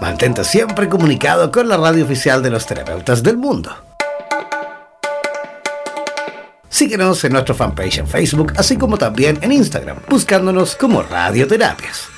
Mantente siempre comunicado con la radio oficial de los terapeutas del mundo. Síguenos en nuestro fanpage en Facebook, así como también en Instagram, buscándonos como Radioterapias.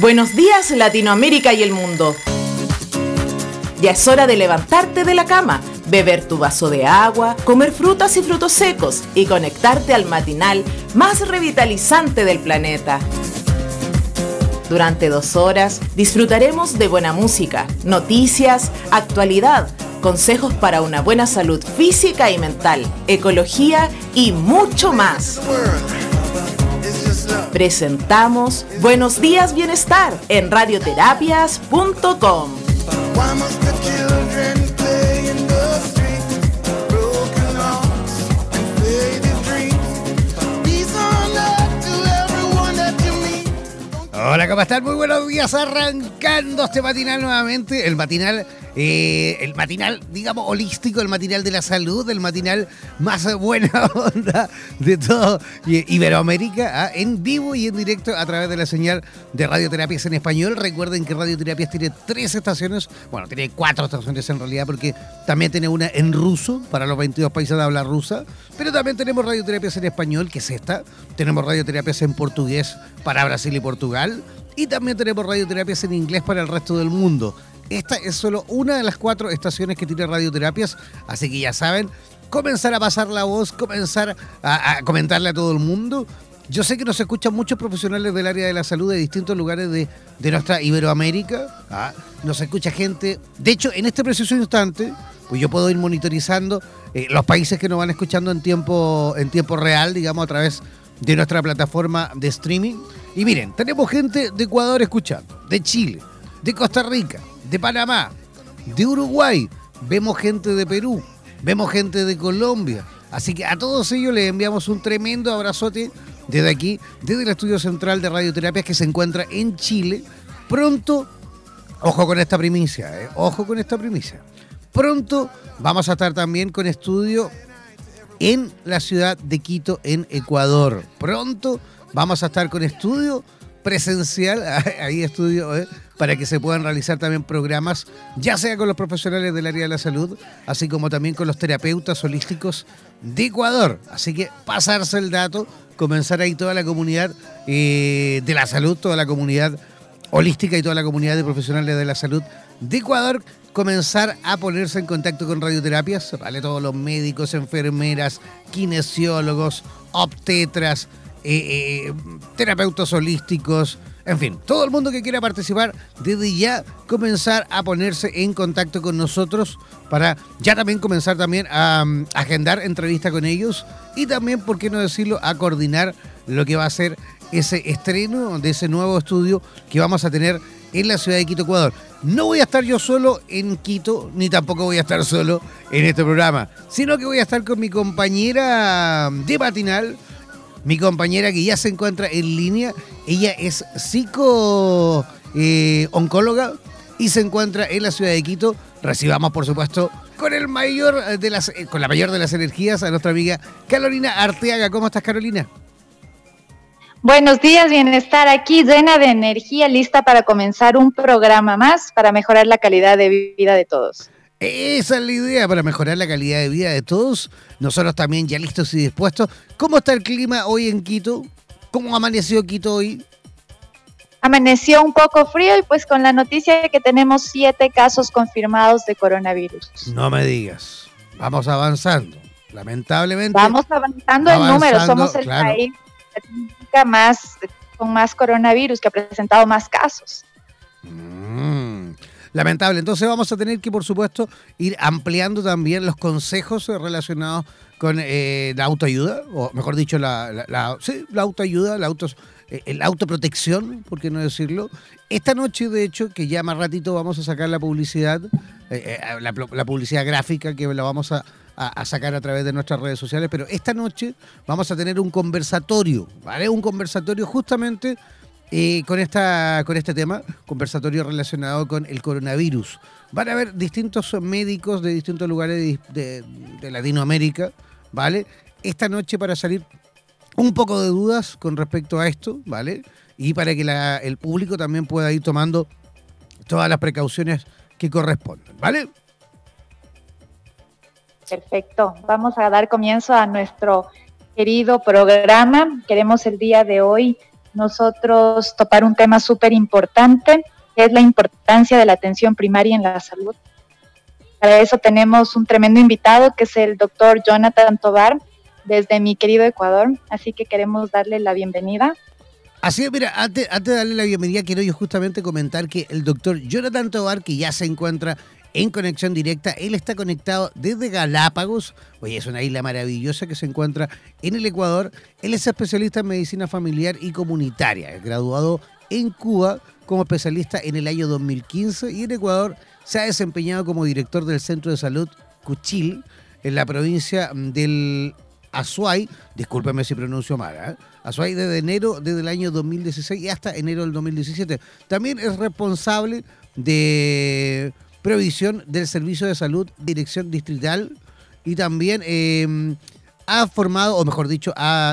Buenos días Latinoamérica y el mundo. Ya es hora de levantarte de la cama, beber tu vaso de agua, comer frutas y frutos secos y conectarte al matinal más revitalizante del planeta. Durante dos horas disfrutaremos de buena música, noticias, actualidad, consejos para una buena salud física y mental, ecología y mucho más. Presentamos Buenos Días Bienestar en radioterapias.com. Hola, ¿cómo están? Muy buenos días, arrancando este matinal nuevamente, el matinal, eh, el matinal, digamos, holístico, el matinal de la salud, el matinal más buena onda de todo Iberoamérica, ¿ah? en vivo y en directo a través de la señal de Radioterapias en español. Recuerden que Radioterapias tiene tres estaciones, bueno, tiene cuatro estaciones en realidad, porque también tiene una en ruso, para los 22 países de habla rusa, pero también tenemos Radioterapias en español, que es esta, tenemos Radioterapias en portugués para Brasil y Portugal, y también tenemos radioterapias en inglés para el resto del mundo. Esta es solo una de las cuatro estaciones que tiene radioterapias, así que ya saben, comenzar a pasar la voz, comenzar a, comentarle a todo el mundo. Yo sé que nos escuchan muchos profesionales del área de la salud de distintos lugares de, nuestra Iberoamérica. ¿ah? Nos escucha gente. De hecho, en este preciso instante, pues yo puedo ir monitorizando eh, los países que nos van escuchando en tiempo, en tiempo real, digamos, a través de nuestra plataforma de streaming. Y miren, tenemos gente de Ecuador escuchando, de Chile, de Costa Rica, de Panamá, de Uruguay, vemos gente de Perú, vemos gente de Colombia. Así que a todos ellos les enviamos un tremendo abrazote desde aquí, desde el estudio central de radioterapias que se encuentra en Chile. Pronto, ojo con esta primicia, ¿eh? ojo con esta primicia. Pronto vamos a estar también con estudio en la ciudad de Quito, en Ecuador. Pronto vamos a estar con estudio presencial, ahí estudio, eh, para que se puedan realizar también programas, ya sea con los profesionales del área de la salud, así como también con los terapeutas holísticos de Ecuador. Así que pasarse el dato, comenzar ahí toda la comunidad eh, de la salud, toda la comunidad holística y toda la comunidad de profesionales de la salud de Ecuador comenzar a ponerse en contacto con radioterapias, ¿vale? Todos los médicos, enfermeras, kinesiólogos, obstetras, eh, eh, terapeutas holísticos, en fin, todo el mundo que quiera participar, desde ya comenzar a ponerse en contacto con nosotros para ya también comenzar también a, mm, agendar entrevista con ellos y también, por qué no decirlo, a coordinar lo que va a ser ese estreno de ese nuevo estudio que vamos a tener en la ciudad de Quito, Ecuador. no voy a estar yo solo en Quito, ni tampoco voy a estar solo en este programa, sino que voy a estar con mi compañera de matinal, mi compañera que ya se encuentra en línea. Ella es psico eh, y se encuentra en la ciudad de Quito. Recibamos, por supuesto, con el mayor de las, con la mayor de las energías a nuestra amiga Carolina Arteaga. ¿Cómo estás, Carolina? Buenos días, bienestar aquí, llena de energía, lista para comenzar un programa más para mejorar la calidad de vida de todos. Esa es la idea para mejorar la calidad de vida de todos. Nosotros también ya listos y dispuestos. ¿Cómo está el clima hoy en Quito? ¿Cómo amaneció Quito hoy? Amaneció un poco frío y pues con la noticia de que tenemos siete casos confirmados de coronavirus. No me digas. Vamos avanzando. Lamentablemente. Vamos avanzando, en números. Somos el país más, con más coronavirus, que ha presentado más casos. Mm, lamentable. Entonces vamos a tener que, por supuesto, ir ampliando también los consejos relacionados con eh, la autoayuda, o mejor dicho, la, autoayuda, la autos, eh, la autoprotección, por qué no decirlo. Esta noche, de hecho, que ya más ratito vamos a sacar la publicidad, eh, la, la publicidad gráfica que la vamos a, sacar a través de nuestras redes sociales, pero esta noche vamos a tener un conversatorio, ¿vale? Un conversatorio justamente eh, con, esta, con este tema, conversatorio relacionado con el coronavirus. Van a haber distintos médicos de distintos lugares de, Latinoamérica, ¿vale? Esta noche para salir un poco de dudas con respecto a esto, ¿vale? Y para que el público también pueda ir tomando todas las precauciones que corresponden, ¿vale? Perfecto. Vamos a dar comienzo a nuestro querido programa. Queremos el día de hoy nosotros topar un tema súper importante, que es la importancia de la atención primaria en la salud. Para eso tenemos un tremendo invitado, que es el doctor Jonathan Tobar, desde mi querido Ecuador. Así que queremos darle la bienvenida. Así es, mira, antes, de darle la bienvenida, quiero yo justamente comentar que el doctor Jonathan Tobar, que ya se encuentra en conexión directa. Él está conectado desde Galápagos. Oye, es una isla maravillosa que se encuentra en el Ecuador. Él es especialista en medicina familiar y comunitaria, graduado en Cuba como especialista en el año 2015 y en Ecuador se ha desempeñado como director del Centro de Salud Cuchil en la provincia del Azuay, discúlpeme si pronuncio mal, ¿eh? Azuay desde enero desde el año 2016 y hasta enero del 2017. También es responsable de Previsión del Servicio de Salud, Dirección Distrital, y también em, ha formado, o mejor dicho,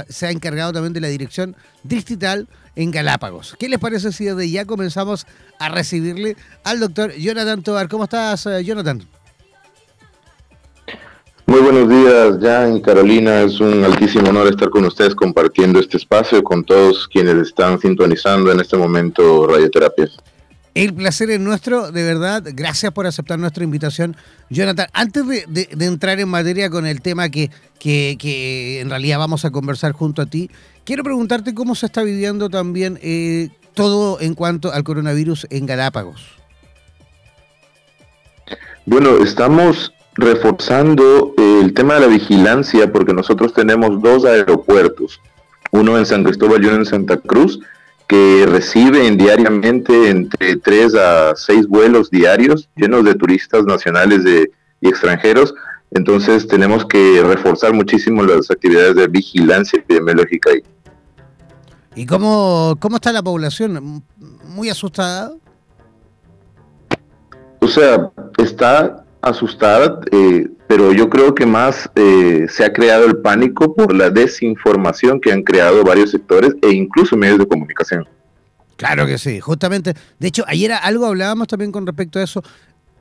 se ha encargado también de la Dirección Distrital en Galápagos. ¿Qué les parece si desde ya comenzamos a recibirle al doctor Jonathan Tobar? ¿Cómo estás, eh, Jonathan? Muy buenos días, Jan y Carolina. Es un altísimo honor estar con ustedes compartiendo este espacio con todos quienes están sintonizando en este momento radioterapias. El placer es nuestro, de verdad. Gracias por aceptar nuestra invitación. Jonathan, antes de, entrar en materia con el tema que, que, en realidad vamos a conversar junto a ti, quiero preguntarte cómo se está viviendo también eh, todo en cuanto al coronavirus en Galápagos. Bueno, estamos reforzando el tema de la vigilancia porque nosotros tenemos dos aeropuertos, uno en San Cristóbal y uno en Santa Cruz que reciben diariamente entre 3 a 6 vuelos diarios llenos de turistas nacionales y extranjeros. Entonces tenemos que reforzar muchísimo las actividades de vigilancia epidemiológica ahí. ¿Y cómo, cómo está la población? ¿Muy asustada? O sea, está asustada, eh, pero yo creo que más eh, se ha creado el pánico por la desinformación que han creado varios sectores e incluso medios de comunicación. Claro que sí, justamente. De hecho, ayer algo hablábamos también con respecto a eso.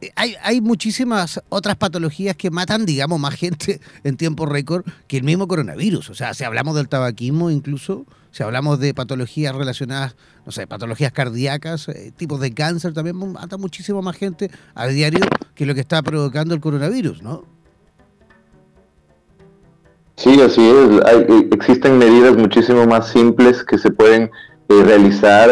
Eh, hay, hay muchísimas otras patologías que matan, digamos, más gente en tiempo récord que el mismo coronavirus. O sea, si hablamos del tabaquismo incluso, si hablamos de patologías relacionadas, no sé, patologías cardíacas, eh, tipos de cáncer, también mata muchísimo más gente a diario que lo que está provocando el coronavirus, ¿no? Sí, así es. Eh, existen medidas muchísimo más simples que se pueden eh, realizar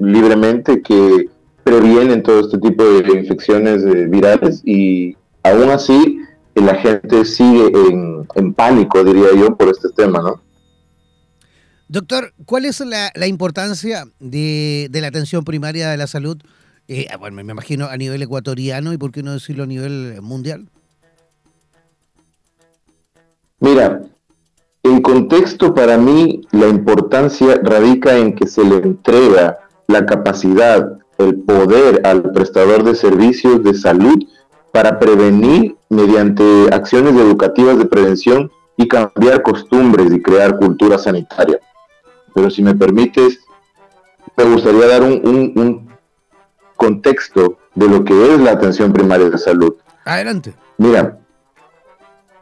libremente que previenen todo este tipo de infecciones virales y aún así la gente sigue en, en pánico, diría yo, por este tema, ¿no? Doctor, ¿cuál es la, importancia de, la atención primaria de la salud eh, ah, bueno, me imagino a nivel ecuatoriano y por qué no decirlo a nivel mundial. Mira, en contexto para mí la importancia radica en que se le entrega la capacidad, el poder al prestador de servicios de salud para prevenir mediante acciones educativas de prevención y cambiar costumbres y crear cultura sanitaria. Pero si me permites, me gustaría dar un, contexto de lo que es la atención primaria de salud. Adelante. Mira,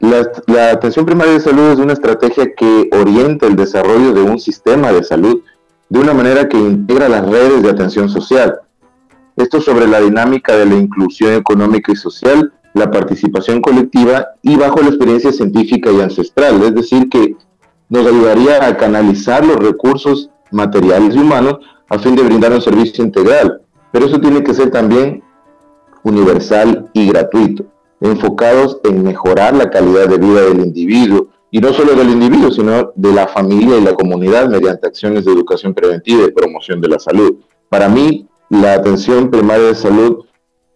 la, atención primaria de salud es una estrategia que orienta el desarrollo de un sistema de salud de una manera que integra las redes de atención social. Esto sobre la dinámica de la inclusión económica y social, la participación colectiva y bajo la experiencia científica y ancestral, es decir, que nos ayudaría a canalizar los recursos materiales y humanos a fin de brindar un servicio integral. Pero eso tiene que ser también universal y gratuito, enfocados en mejorar la calidad de vida del individuo, y no solo del individuo, sino de la familia y la comunidad mediante acciones de educación preventiva y promoción de la salud. Para mí, la atención primaria de salud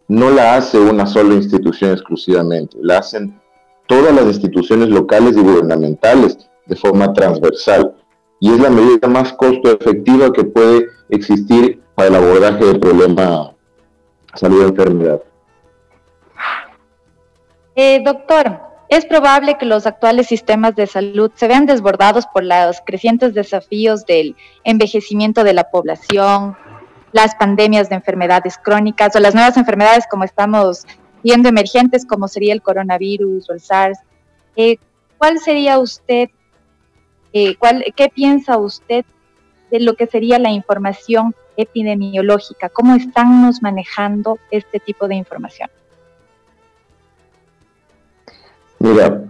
no la hace una sola institución exclusivamente, la hacen todas las instituciones locales y gubernamentales de forma transversal y es la medida más costo efectiva que puede existir para el abordaje del problema salud-enfermedad. Eh, doctor, es probable que los actuales sistemas de salud se vean desbordados por los crecientes desafíos del envejecimiento de la población, las pandemias de enfermedades crónicas o las nuevas enfermedades como estamos viendo emergentes como sería el coronavirus o el SARS. Eh, ¿Cuál sería usted eh, ¿qué piensa usted de lo que sería la información epidemiológica? ¿Cómo estamos manejando este tipo de información? Mira,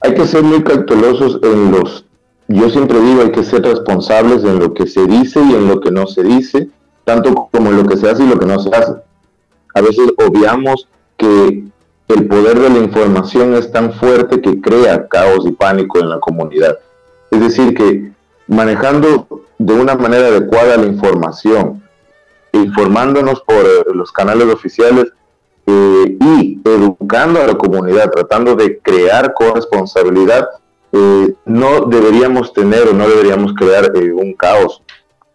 hay que ser muy cautelosos en los, yo siempre digo, hay que ser responsables en lo que se dice y en lo que no se dice, tanto como en lo que se hace y lo que no se hace. A veces obviamos que el poder de la información es tan fuerte que crea caos y pánico en la comunidad. Es decir, que manejando de una manera adecuada la información, informándonos por los canales oficiales eh, y educando a la comunidad, tratando de crear corresponsabilidad, eh, no deberíamos tener o no deberíamos crear un caos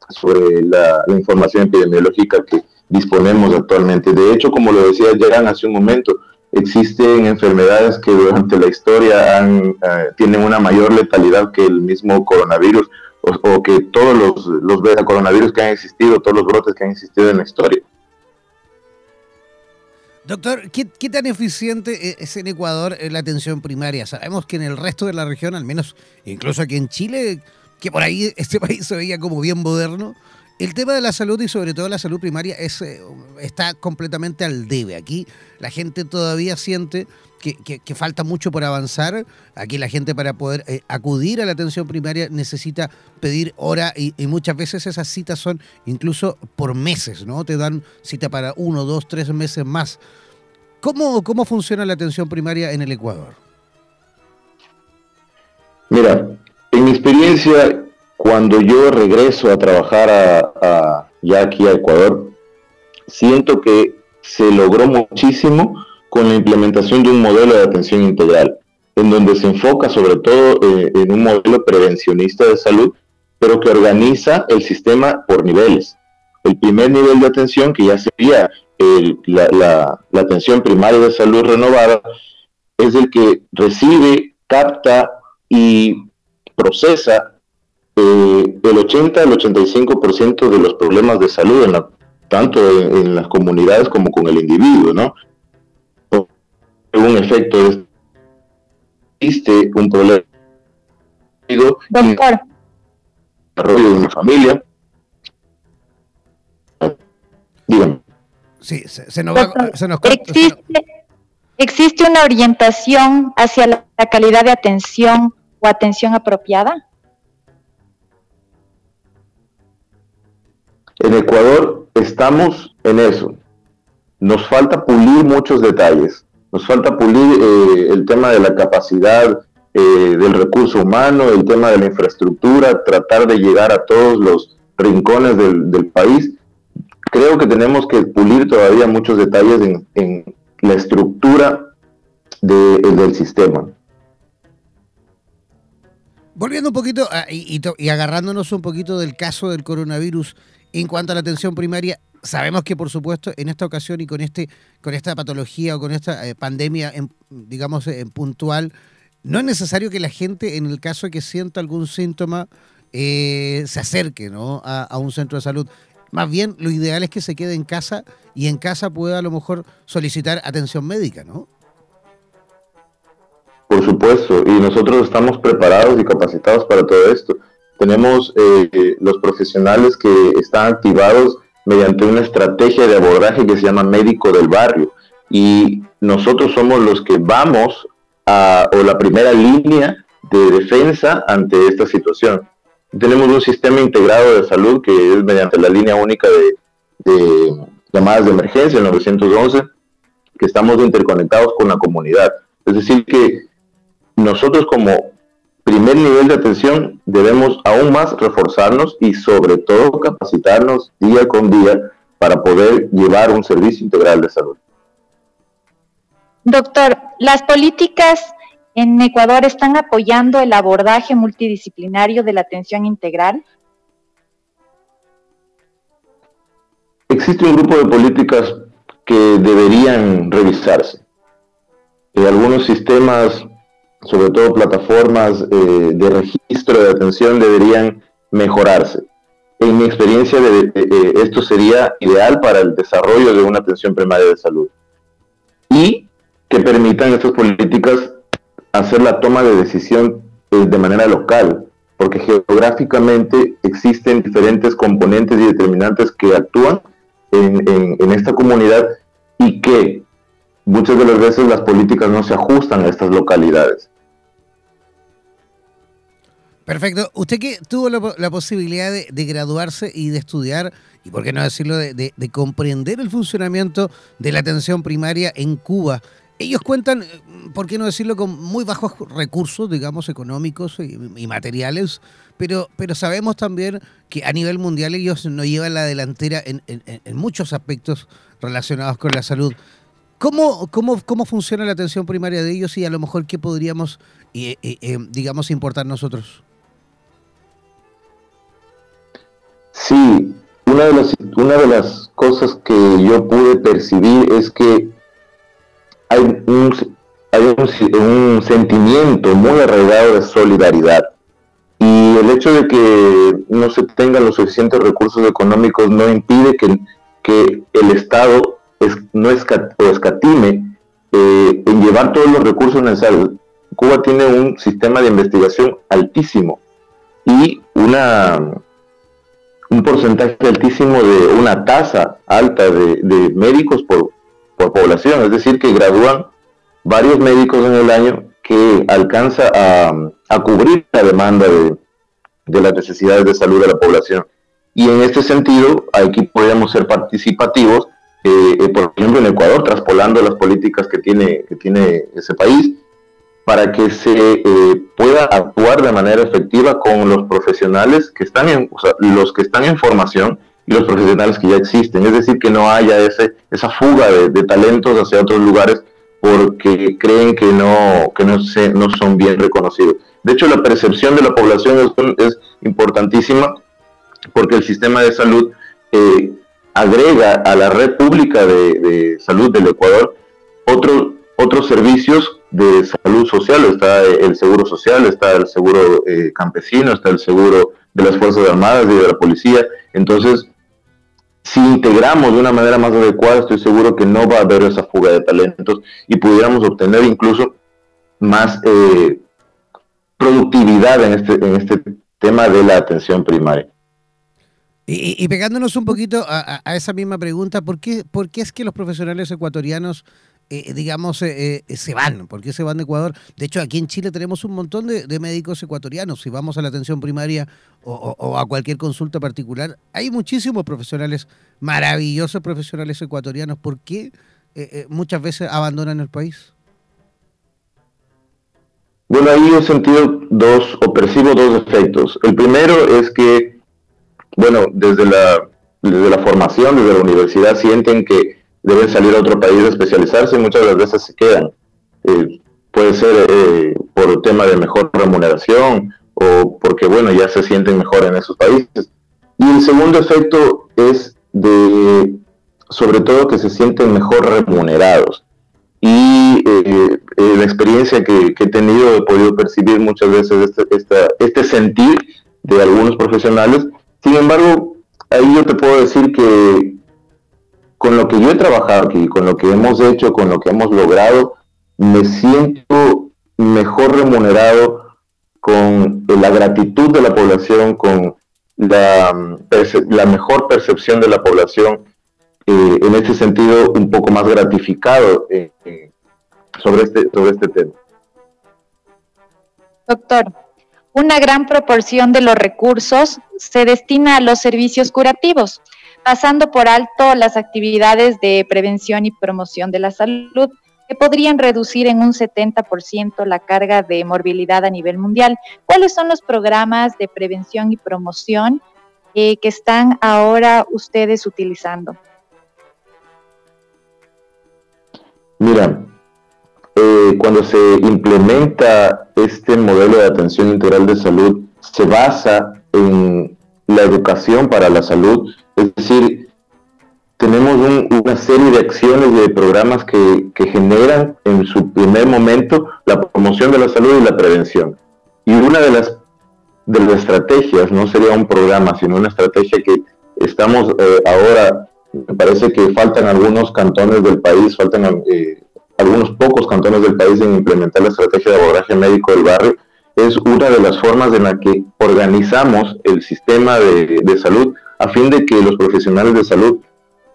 sobre la, información epidemiológica que disponemos actualmente. De hecho, como lo decía Gerán hace un momento, existen enfermedades que durante la historia han, eh, tienen una mayor letalidad que el mismo coronavirus o, que todos los, los coronavirus que han existido, todos los brotes que han existido en la historia. Doctor, ¿qué, ¿qué, tan eficiente e-, es en Ecuador la atención primaria? Sabemos que en el resto de la región, al menos incluso aquí en Chile, que por ahí este país se veía como bien moderno, el tema de la salud y sobre todo la salud primaria es, eh, está completamente al debe. Aquí la gente todavía siente que, falta mucho por avanzar. Aquí la gente para poder eh, acudir a la atención primaria necesita pedir hora y, muchas veces esas citas son incluso por meses, ¿no? Te dan cita para uno, dos, tres meses más. ¿Cómo, cómo funciona la atención primaria en el Ecuador? Mira, en mi experiencia cuando yo regreso a trabajar a, ya aquí a Ecuador, siento que se logró muchísimo con la implementación de un modelo de atención integral, en donde se enfoca sobre todo eh, en un modelo prevencionista de salud, pero que organiza el sistema por niveles. El primer nivel de atención, que ya sería la, la atención primaria de salud renovada, es el que recibe, capta y procesa eh, el 80 al 85% de los problemas de salud, en la, tanto en, las comunidades como con el individuo, ¿no? Un efecto existe un problema Doctor. desarrollo de una familia. Dígame. Sí, se, nos va, se nos ¿Existe, ¿Existe una orientación hacia la calidad de atención o atención apropiada? En Ecuador estamos en eso. Nos falta pulir muchos detalles. Nos falta pulir eh, el tema de la capacidad eh, del recurso humano, el tema de la infraestructura, tratar de llegar a todos los rincones del, país. creo que tenemos que pulir todavía muchos detalles en, la estructura del sistema. Volviendo un poquito y, y, agarrándonos un poquito del caso del coronavirus en cuanto a la atención primaria, sabemos que por supuesto en esta ocasión y con este con esta patología o con esta eh, pandemia digamos en puntual no es necesario que la gente en el caso de que sienta algún síntoma eh, se acerque ¿no? a, un centro de salud. Más bien lo ideal es que se quede en casa y en casa pueda a lo mejor solicitar atención médica no por supuesto y nosotros estamos preparados y capacitados para todo esto tenemos eh, los profesionales que están activados mediante una estrategia de abordaje que se llama médico del barrio. Y nosotros somos los que vamos a, o la primera línea de defensa ante esta situación. Tenemos un sistema integrado de salud que es mediante la línea única de, llamadas de emergencia, el 911, que estamos interconectados con la comunidad. Es decir, que nosotros como primer nivel de atención debemos aún más reforzarnos y sobre todo capacitarnos día con día para poder llevar un servicio integral de salud. Doctor, ¿las políticas en Ecuador están apoyando el abordaje multidisciplinario de la atención integral? Existe un grupo de políticas que deberían revisarse. Y algunos sistemas sobre todo plataformas eh, de registro de atención, deberían mejorarse. En mi experiencia, de, esto sería ideal para el desarrollo de una atención primaria de salud. Y que permitan estas políticas hacer la toma de decisión eh, de manera local, porque geográficamente existen diferentes componentes y determinantes que actúan en, en esta comunidad y que muchas de las veces las políticas no se ajustan a estas localidades. Perfecto. Usted que tuvo la, posibilidad de, graduarse y de estudiar, y por qué no decirlo, de, comprender el funcionamiento de la atención primaria en Cuba. Ellos cuentan, por qué no decirlo, con muy bajos recursos, digamos, económicos y, materiales, pero, pero sabemos también que a nivel mundial ellos no llevan la delantera en, muchos aspectos relacionados con la salud. ¿Cómo, cómo, ¿Cómo funciona la atención primaria de ellos y a lo mejor qué podríamos, eh, eh, eh, digamos, importar nosotros? Sí, una de, las, una de las cosas que yo pude percibir es que hay un, hay un, sentimiento muy arraigado de solidaridad. Y el hecho de que no se tengan los suficientes recursos económicos no impide que, que el Estado es, no escatime eh, en llevar todos los recursos necesarios. Cuba tiene un sistema de investigación altísimo y una un porcentaje altísimo de una tasa alta de, médicos por, población, es decir, que gradúan varios médicos en el año que alcanza a, cubrir la demanda de, de, las necesidades de salud de la población. Y en este sentido, aquí podemos ser participativos, eh, eh, por ejemplo, en Ecuador, traspolando las políticas que tiene, que tiene ese país, para que se eh, pueda actuar de manera efectiva con los profesionales que están en, o sea, los que están en formación y los profesionales que ya existen. Es decir, que no haya ese, esa fuga de, talentos hacia otros lugares porque creen que no, que no, se, no son bien reconocidos. De hecho, la percepción de la población es, importantísima porque el sistema de salud eh, agrega a la red pública de, de salud del Ecuador otros otros servicios de salud social, está el seguro social, está el seguro eh, campesino, está el seguro de las Fuerzas Armadas y de la policía. Entonces, si integramos de una manera más adecuada, estoy seguro que no va a haber esa fuga de talentos y pudiéramos obtener incluso más eh, productividad en este, en este tema de la atención primaria. Y, pegándonos un poquito a, esa misma pregunta, ¿por qué, ¿por qué es que los profesionales ecuatorianos eh, digamos, eh, eh, se van. ¿Por qué se van de Ecuador? De hecho, aquí en Chile tenemos un montón de, médicos ecuatorianos. Si vamos a la atención primaria o, a cualquier consulta particular, hay muchísimos profesionales, maravillosos profesionales ecuatorianos. ¿Por qué muchas veces abandonan el país? Bueno, ahí he sentido dos, o percibo dos efectos. El primero es que, bueno, desde la desde la formación, desde la universidad, sienten que deben salir a otro país a especializarse y muchas veces se quedan. Eh, puede ser eh, por tema de mejor remuneración o porque, bueno, ya se sienten mejor en esos países. Y el segundo efecto es de, sobre todo, que se sienten mejor remunerados. Y eh, la experiencia que, he tenido, he podido percibir muchas veces este, este sentir de algunos profesionales. Sin embargo, ahí yo te puedo decir que con lo que yo he trabajado aquí, con lo que hemos hecho, con lo que hemos logrado, me siento mejor remunerado con la gratitud de la población, con la, la mejor percepción de la población, eh, en ese sentido un poco más gratificado eh, sobre, este, sobre este tema. Doctor, una gran proporción de los recursos se destina a los servicios curativos, pasando por alto las actividades de prevención y promoción de la salud, que podrían reducir en un 70% la carga de morbilidad a nivel mundial. ¿Cuáles son los programas de prevención y promoción eh, que están ahora ustedes utilizando? Mira, eh, cuando se implementa este modelo de atención integral de salud, se basa en la educación para la salud, es decir, tenemos una serie de acciones de programas que, generan en su primer momento la promoción de la salud y la prevención. Y una de las, de las estrategias, no sería un programa, sino una estrategia que estamos eh, ahora, me parece que faltan algunos cantones del país, faltan eh, algunos pocos cantones del país en implementar la estrategia de abordaje médico del barrio, es una de las formas en la que organizamos el sistema de, salud a fin de que los profesionales de salud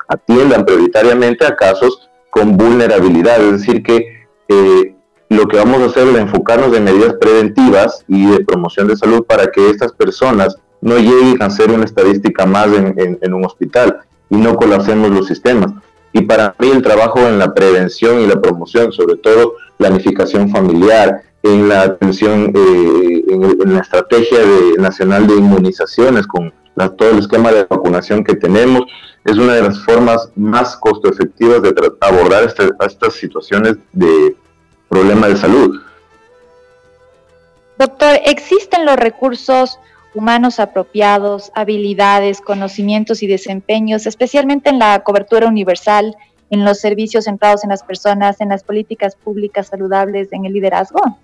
atiendan prioritariamente a casos con vulnerabilidad, es decir, que eh, lo que vamos a hacer es enfocarnos en medidas preventivas y de promoción de salud para que estas personas no lleguen a ser una estadística más en un hospital y no colapsemos los sistemas. Y para mí el trabajo en la prevención y la promoción, sobre todo planificación familiar, en la atención, eh, en, la estrategia nacional de inmunizaciones, con todo el esquema de vacunación que tenemos, es una de las formas más costo efectivas de abordar este, estas situaciones de problema de salud. Doctor, ¿existen los recursos humanos apropiados, habilidades, conocimientos y desempeños, especialmente en la cobertura universal, en los servicios centrados en las personas, en las políticas públicas saludables, en el liderazgo?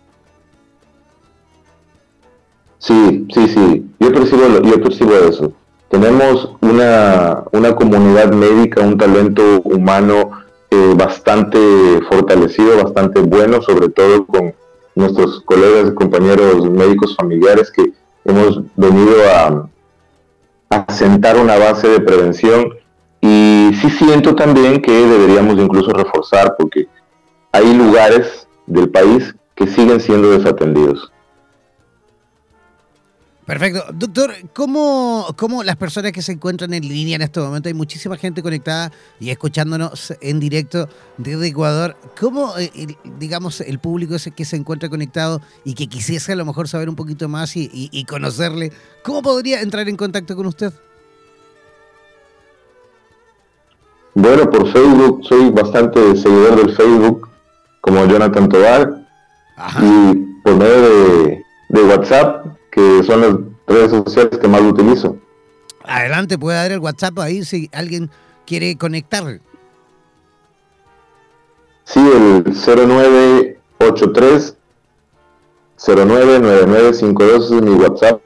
Sí, sí, sí, yo percibo, yo percibo eso. Tenemos una, una comunidad médica, un talento humano eh, bastante fortalecido, bastante bueno, sobre todo con nuestros colegas y compañeros médicos familiares que hemos venido a, a sentar una base de prevención y sí siento también que deberíamos incluso reforzar porque hay lugares del país que siguen siendo desatendidos. Perfecto. Doctor, ¿cómo, ¿cómo, las personas que se encuentran en línea en este momento, hay muchísima gente conectada y escuchándonos en directo desde Ecuador, ¿cómo, eh, digamos, el público ese que se encuentra conectado y que quisiese a lo mejor saber un poquito más y, conocerle, ¿cómo podría entrar en contacto con usted? Bueno, por Facebook, soy bastante seguidor del Facebook, como Jonathan Tobar, y por medio de, de WhatsApp que son las redes sociales que más utilizo. Adelante, puede dar el WhatsApp ahí si alguien quiere conectar. Sí, el 0983 099952 es mi WhatsApp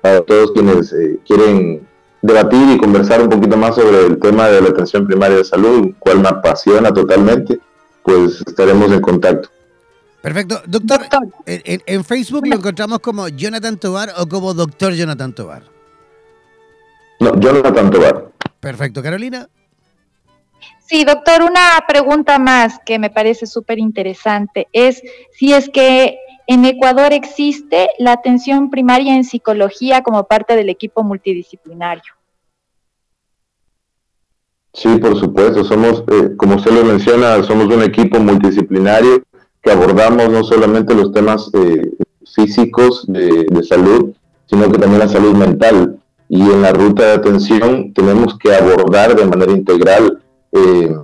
para todos quienes eh, quieren debatir y conversar un poquito más sobre el tema de la atención primaria de salud, cual me apasiona totalmente, pues estaremos en contacto. Perfecto. Doctor, En, Facebook lo encontramos como Jonathan Tobar o como Doctor Jonathan Tobar. No, Jonathan Tobar. Perfecto. Carolina. Sí, doctor, una pregunta más que me parece súper interesante es si es que en Ecuador existe la atención primaria en psicología como parte del equipo multidisciplinario. Sí, por supuesto. Somos, eh, como usted lo menciona, somos un equipo multidisciplinario que abordamos no solamente los temas eh, físicos de, salud, sino que también la salud mental. y en la ruta de atención tenemos que abordar de manera integral eh,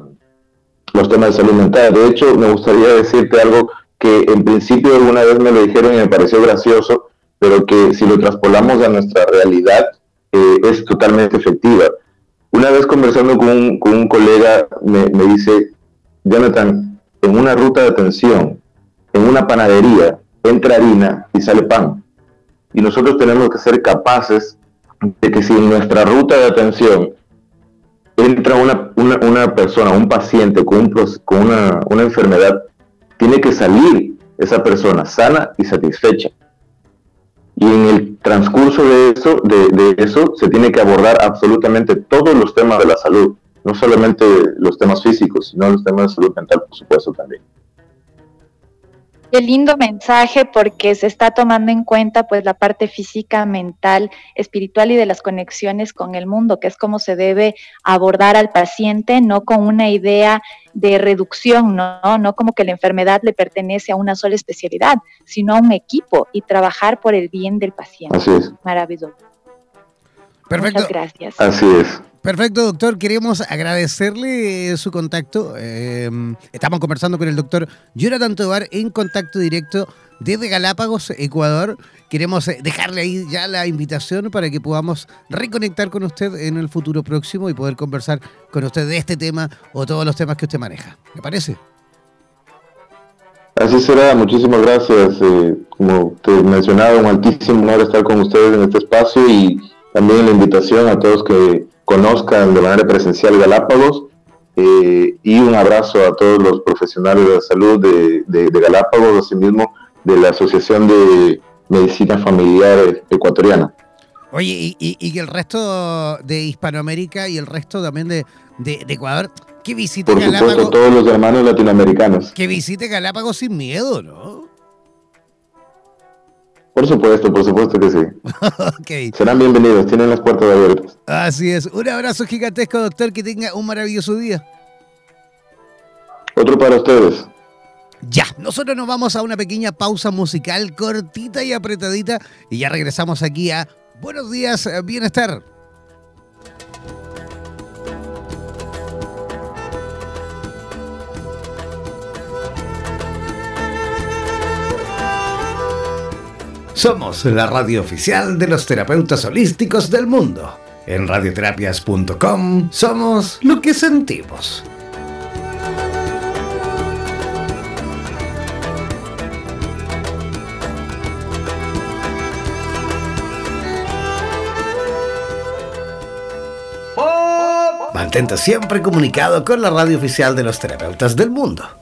los temas de salud mental. De hecho, me gustaría decirte algo que en principio alguna vez me lo dijeron y me pareció gracioso, pero que si lo traspolamos a nuestra realidad eh, es totalmente efectiva. Una vez conversando con un, colega me dice, Jonathan, en una ruta de atención, en una panadería, entra harina y sale pan. Y nosotros tenemos que ser capaces de que si en nuestra ruta de atención entra una, una, persona, un paciente con, una, una, enfermedad, tiene que salir esa persona sana y satisfecha. Y en el transcurso de eso, de eso se tiene que abordar absolutamente todos los temas de la salud, no solamente los temas físicos, sino los temas de salud mental, por supuesto, también. Qué lindo mensaje porque se está tomando en cuenta pues la parte física, mental, espiritual y de las conexiones con el mundo, que es como se debe abordar al paciente, no con una idea de reducción, no, no como que la enfermedad le pertenece a una sola especialidad, sino a un equipo y trabajar por el bien del paciente. Así es. Maravilloso. Perfecto. Muchas gracias. Así es. Perfecto, doctor. Queremos agradecerle su contacto. Em, estamos conversando con el doctor Jonathan Tobar en contacto directo desde Galápagos, Ecuador. Queremos eh, dejarle ahí ya la invitación para que podamos reconectar con usted en el futuro próximo y poder conversar con usted de este tema o todos los temas que usted maneja. ¿Le parece? Así será, muchísimas gracias. Eh, como te mencionaba, un altísimo honor estar con ustedes en este espacio y también la invitación a todos que conozcan de manera presencial Galápagos eh, y un abrazo a todos los profesionales de la salud de, de, Galápagos, asimismo de la Asociación de Medicina Familiar Ecuatoriana. Oye, y, y, el resto de Hispanoamérica y el resto también de, de, Ecuador, que visite Por supuesto, todos los hermanos latinoamericanos. Que visite Galápagos sin miedo, ¿no? Por supuesto, por supuesto que sí. okay. Serán bienvenidos, tienen las puertas abiertas. Así es. Un abrazo gigantesco, doctor, que tenga un maravilloso día. Otro para ustedes. Ya, nosotros nos vamos a una pequeña pausa musical cortita y apretadita y ya regresamos aquí a Buenos días, bienestar. Somos la radio oficial de los terapeutas holísticos del mundo. En radioterapias.com somos lo que sentimos. Mantente siempre comunicado con la radio oficial de los terapeutas del mundo.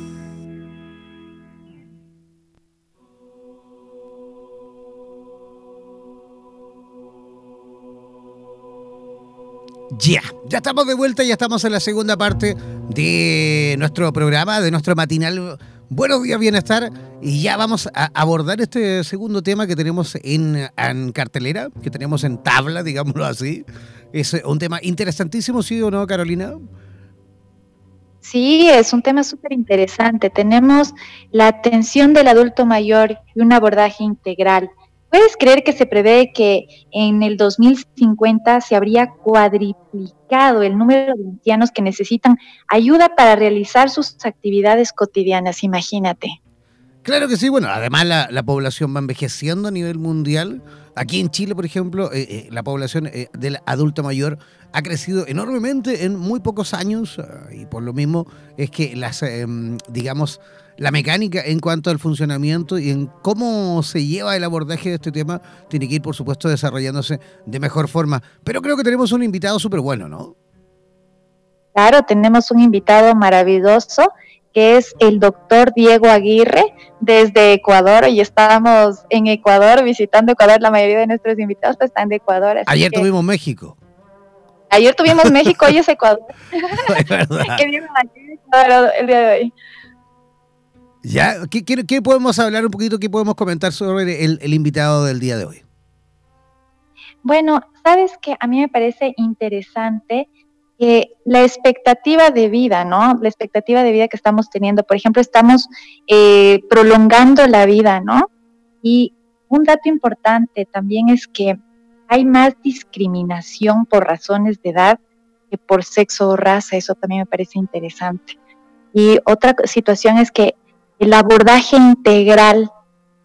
Ya, ya estamos de vuelta, ya estamos en la segunda parte de nuestro programa, de nuestro matinal Buenos días, bienestar. Y ya vamos a abordar este segundo tema que tenemos en, en, cartelera, que tenemos en tabla, digámoslo así. Es un tema interesantísimo, ¿sí o no, Carolina? Sí, es un tema súper interesante. Tenemos la atención del adulto mayor y un abordaje integral. ¿Puedes creer que se prevé que en el 2050 se habría cuadriplicado el número de ancianos que necesitan ayuda para realizar sus actividades cotidianas? Imagínate. Claro que sí, bueno, además la, población va envejeciendo a nivel mundial. Aquí en Chile, por ejemplo, eh, eh, la población eh, del adulto mayor ha crecido enormemente en muy pocos años y por lo mismo es que las, em, digamos, la mecánica en cuanto al funcionamiento y en cómo se lleva el abordaje de este tema tiene que ir, por supuesto, desarrollándose de mejor forma. Pero creo que tenemos un invitado súper bueno, ¿no? Claro, tenemos un invitado maravilloso que es el doctor Diego Aguirre desde Ecuador. Y estamos en Ecuador, visitando Ecuador. La mayoría de nuestros invitados están de Ecuador. Ayer tuvimos México. Ayer tuvimos México, hoy es Ecuador. Es verdad. aquí el día de hoy. Ya, ¿qué, podemos hablar un poquito, qué podemos comentar sobre el, invitado del día de hoy? Bueno, sabes que a mí me parece interesante que la expectativa de vida, ¿no? La expectativa de vida que estamos teniendo, por ejemplo, estamos eh, prolongando la vida, ¿no? Y un dato importante también es que hay más discriminación por razones de edad que por sexo o raza, eso también me parece interesante. Y otra situación es que el abordaje integral.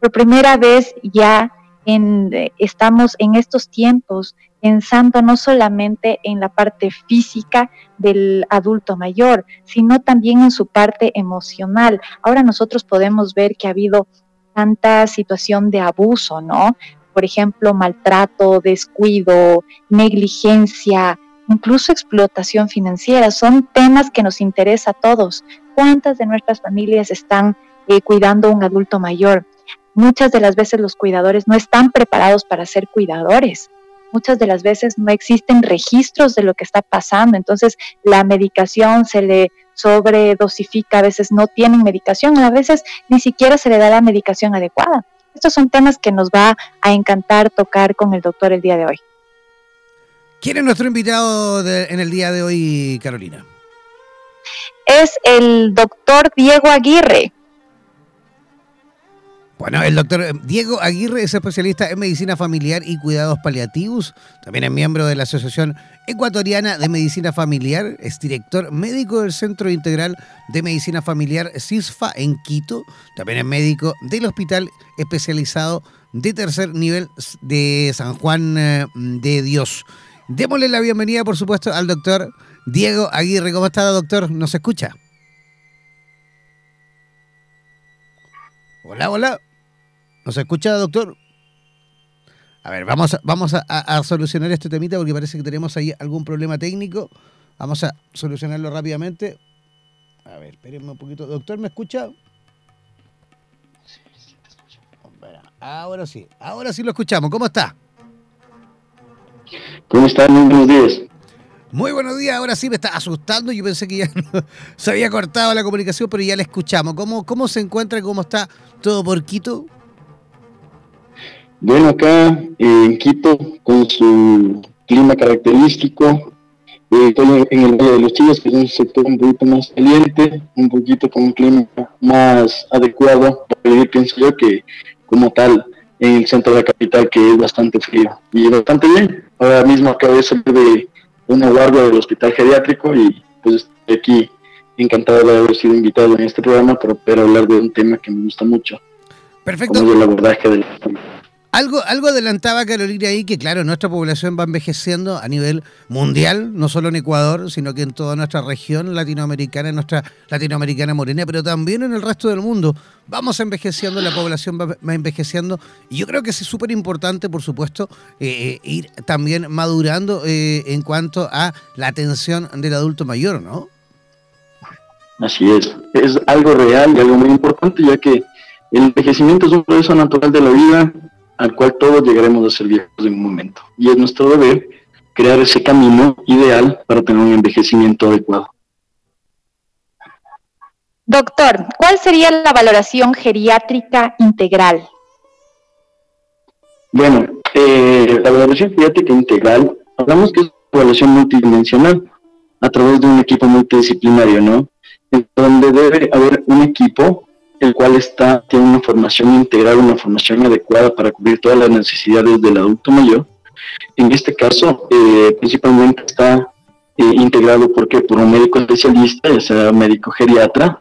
Por primera vez ya en, estamos en estos tiempos pensando no solamente en la parte física del adulto mayor, sino también en su parte emocional. Ahora nosotros podemos ver que ha habido tanta situación de abuso, ¿no? Por ejemplo, maltrato, descuido, negligencia, incluso explotación financiera. Son temas que nos interesa a todos. ¿Cuántas de nuestras familias están eh, cuidando a un adulto mayor. Muchas de las veces los cuidadores no están preparados para ser cuidadores. Muchas de las veces no existen registros de lo que está pasando. Entonces la medicación se le sobredosifica, a veces no tienen medicación, a veces ni siquiera se le da la medicación adecuada. Estos son temas que nos va a encantar tocar con el doctor el día de hoy. ¿Quién es nuestro invitado en el día de hoy, Carolina? Es el doctor Diego Aguirre. Bueno, el doctor Diego Aguirre es especialista en medicina familiar y cuidados paliativos. También es miembro de la Asociación Ecuatoriana de Medicina Familiar. Es director médico del Centro Integral de Medicina Familiar CISFA en Quito. También es médico del Hospital Especializado de Tercer Nivel de San Juan eh, de Dios. Démosle la bienvenida, por supuesto, al doctor Diego Aguirre. ¿Cómo está, doctor? ¿Nos escucha? Hola, hola. ¿Nos escucha, doctor? A ver, vamos, a, vamos a, solucionar este temita porque parece que tenemos ahí algún problema técnico. Vamos a solucionarlo rápidamente. A ver, espérenme un poquito. Doctor, ¿me escucha? Ahora sí, ahora sí lo escuchamos. ¿Cómo está? ¿Cómo está? Muy buenos días. Muy buenos días, ahora sí me está asustando. Yo pensé que ya se había cortado la comunicación, pero ya la escuchamos. ¿Cómo, cómo se encuentra? ¿Cómo está todo por Quito? Bueno, acá en Quito, con su clima característico, eh, estoy en el Valle de los Chillos, que es un sector un poquito más caliente, un poquito con un clima más adecuado para vivir, pienso yo, que como tal en el centro de la capital, que es bastante frío. Y bastante bien. Ahora mismo acabo de salir de una guardia del hospital geriátrico y pues estoy aquí encantado de haber sido invitado en este programa para poder hablar de un tema que me gusta mucho. Perfecto. Como el abordaje del algo, algo adelantaba Carolina ahí que, claro, nuestra población va envejeciendo a nivel mundial, no solo en Ecuador, sino que en toda nuestra región latinoamericana, en nuestra latinoamericana morena, pero también en el resto del mundo. Vamos envejeciendo, la población va, envejeciendo, y yo creo que es súper importante, por supuesto, eh, ir también madurando eh, en cuanto a la atención del adulto mayor, ¿no? Así es, es algo real y algo muy importante, ya que el envejecimiento es un proceso natural de la vida al cual todos llegaremos a ser viejos en un momento. Y es nuestro deber crear ese camino ideal para tener un envejecimiento adecuado. Doctor, ¿cuál sería la valoración geriátrica integral? Bueno, eh, la valoración geriátrica integral, hablamos que es una evaluación multidimensional a través de un equipo multidisciplinario, ¿no? En donde debe haber un equipo el cual está tiene una formación integral, una formación adecuada para cubrir todas las necesidades del adulto mayor. En este caso, eh, principalmente está eh, integrado porque por un médico especialista, ya sea médico geriatra,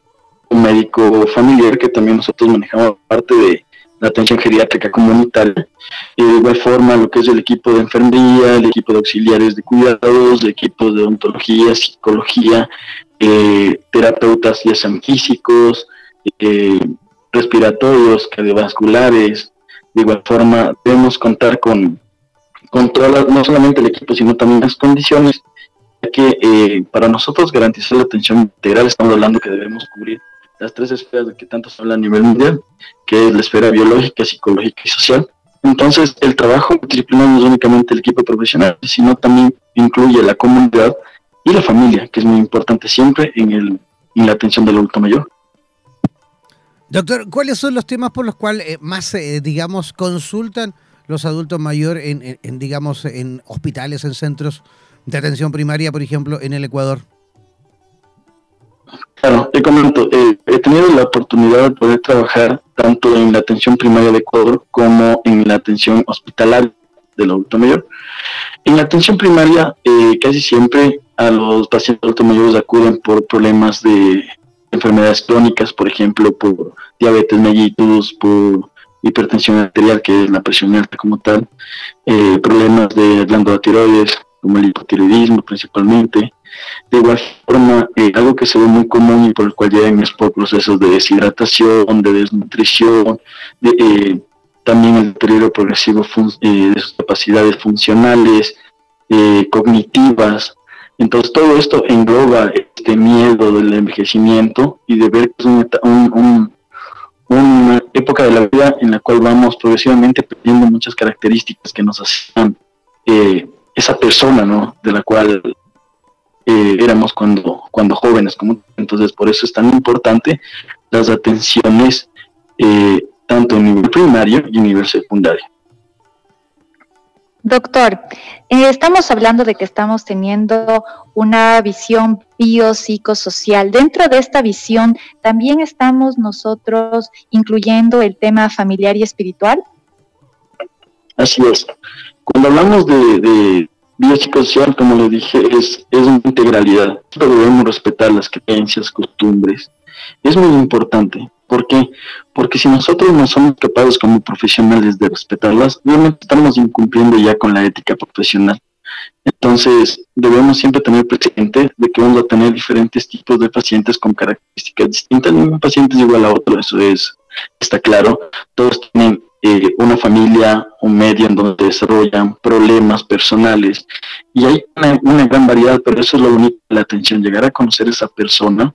un médico familiar, que también nosotros manejamos parte de la atención geriátrica comunitaria. De igual forma, lo que es el equipo de enfermería, el equipo de auxiliares de cuidados, el equipo de odontología, psicología, eh, terapeutas ya sean físicos, eh, respiratorios, cardiovasculares. De igual forma, debemos contar con, con todas no solamente el equipo, sino también las condiciones, ya que eh, para nosotros garantizar la atención integral estamos hablando que debemos cubrir las tres esferas de que tanto se habla a nivel mundial, que es la esfera biológica, psicológica y social. Entonces, el trabajo multidisciplinario no es únicamente el equipo profesional, sino también incluye la comunidad y la familia, que es muy importante siempre en, el, en la atención del adulto mayor. Doctor, ¿cuáles son los temas por los cuales eh, más, eh, digamos, consultan los adultos mayores en, digamos, en hospitales, en centros de atención primaria, por ejemplo, en el Ecuador? Claro, te comento, eh, he tenido la oportunidad de poder trabajar tanto en la atención primaria de Ecuador como en la atención hospitalaria del adulto mayor. En la atención primaria, eh, casi siempre a los pacientes adultos mayores acuden por problemas de enfermedades crónicas, por ejemplo, por diabetes mellitus, por hipertensión arterial, que es la presión alta como tal, eh, problemas de glándula tiroides, como el hipotiroidismo principalmente, de igual forma, eh, algo que se ve muy común y por el cual llegan es por procesos de deshidratación, de desnutrición, de, eh, también el deterioro progresivo de sus capacidades funcionales, cognitivas. Entonces todo esto engloba este miedo del envejecimiento y de ver que es una época de la vida en la cual vamos progresivamente perdiendo muchas características que nos hacían esa persona, ¿no? De la cual eh, éramos cuando, cuando jóvenes. Como, entonces, por eso es tan importante las atenciones eh, tanto en nivel primario y nivel secundario. Doctor, eh, estamos hablando de que estamos teniendo una visión biopsicosocial. Dentro de esta visión, ¿también estamos nosotros incluyendo el tema familiar y espiritual? Así es. Cuando hablamos de biopsicosocial, como le dije, es, es una integralidad. Pero debemos respetar las creencias, costumbres. Es muy importante. ¿Por qué? Porque si nosotros no somos capaces como profesionales de respetarlas, realmente estamos incumpliendo ya con la ética profesional. Entonces, debemos siempre tener presente de que vamos a tener diferentes tipos de pacientes con características distintas. Ningún paciente es igual a otro, eso es, está claro. Todos tienen eh, una familia, un medio en donde desarrollan problemas personales. Y hay una, gran variedad, pero eso es lo único de la atención, llegar a conocer a esa persona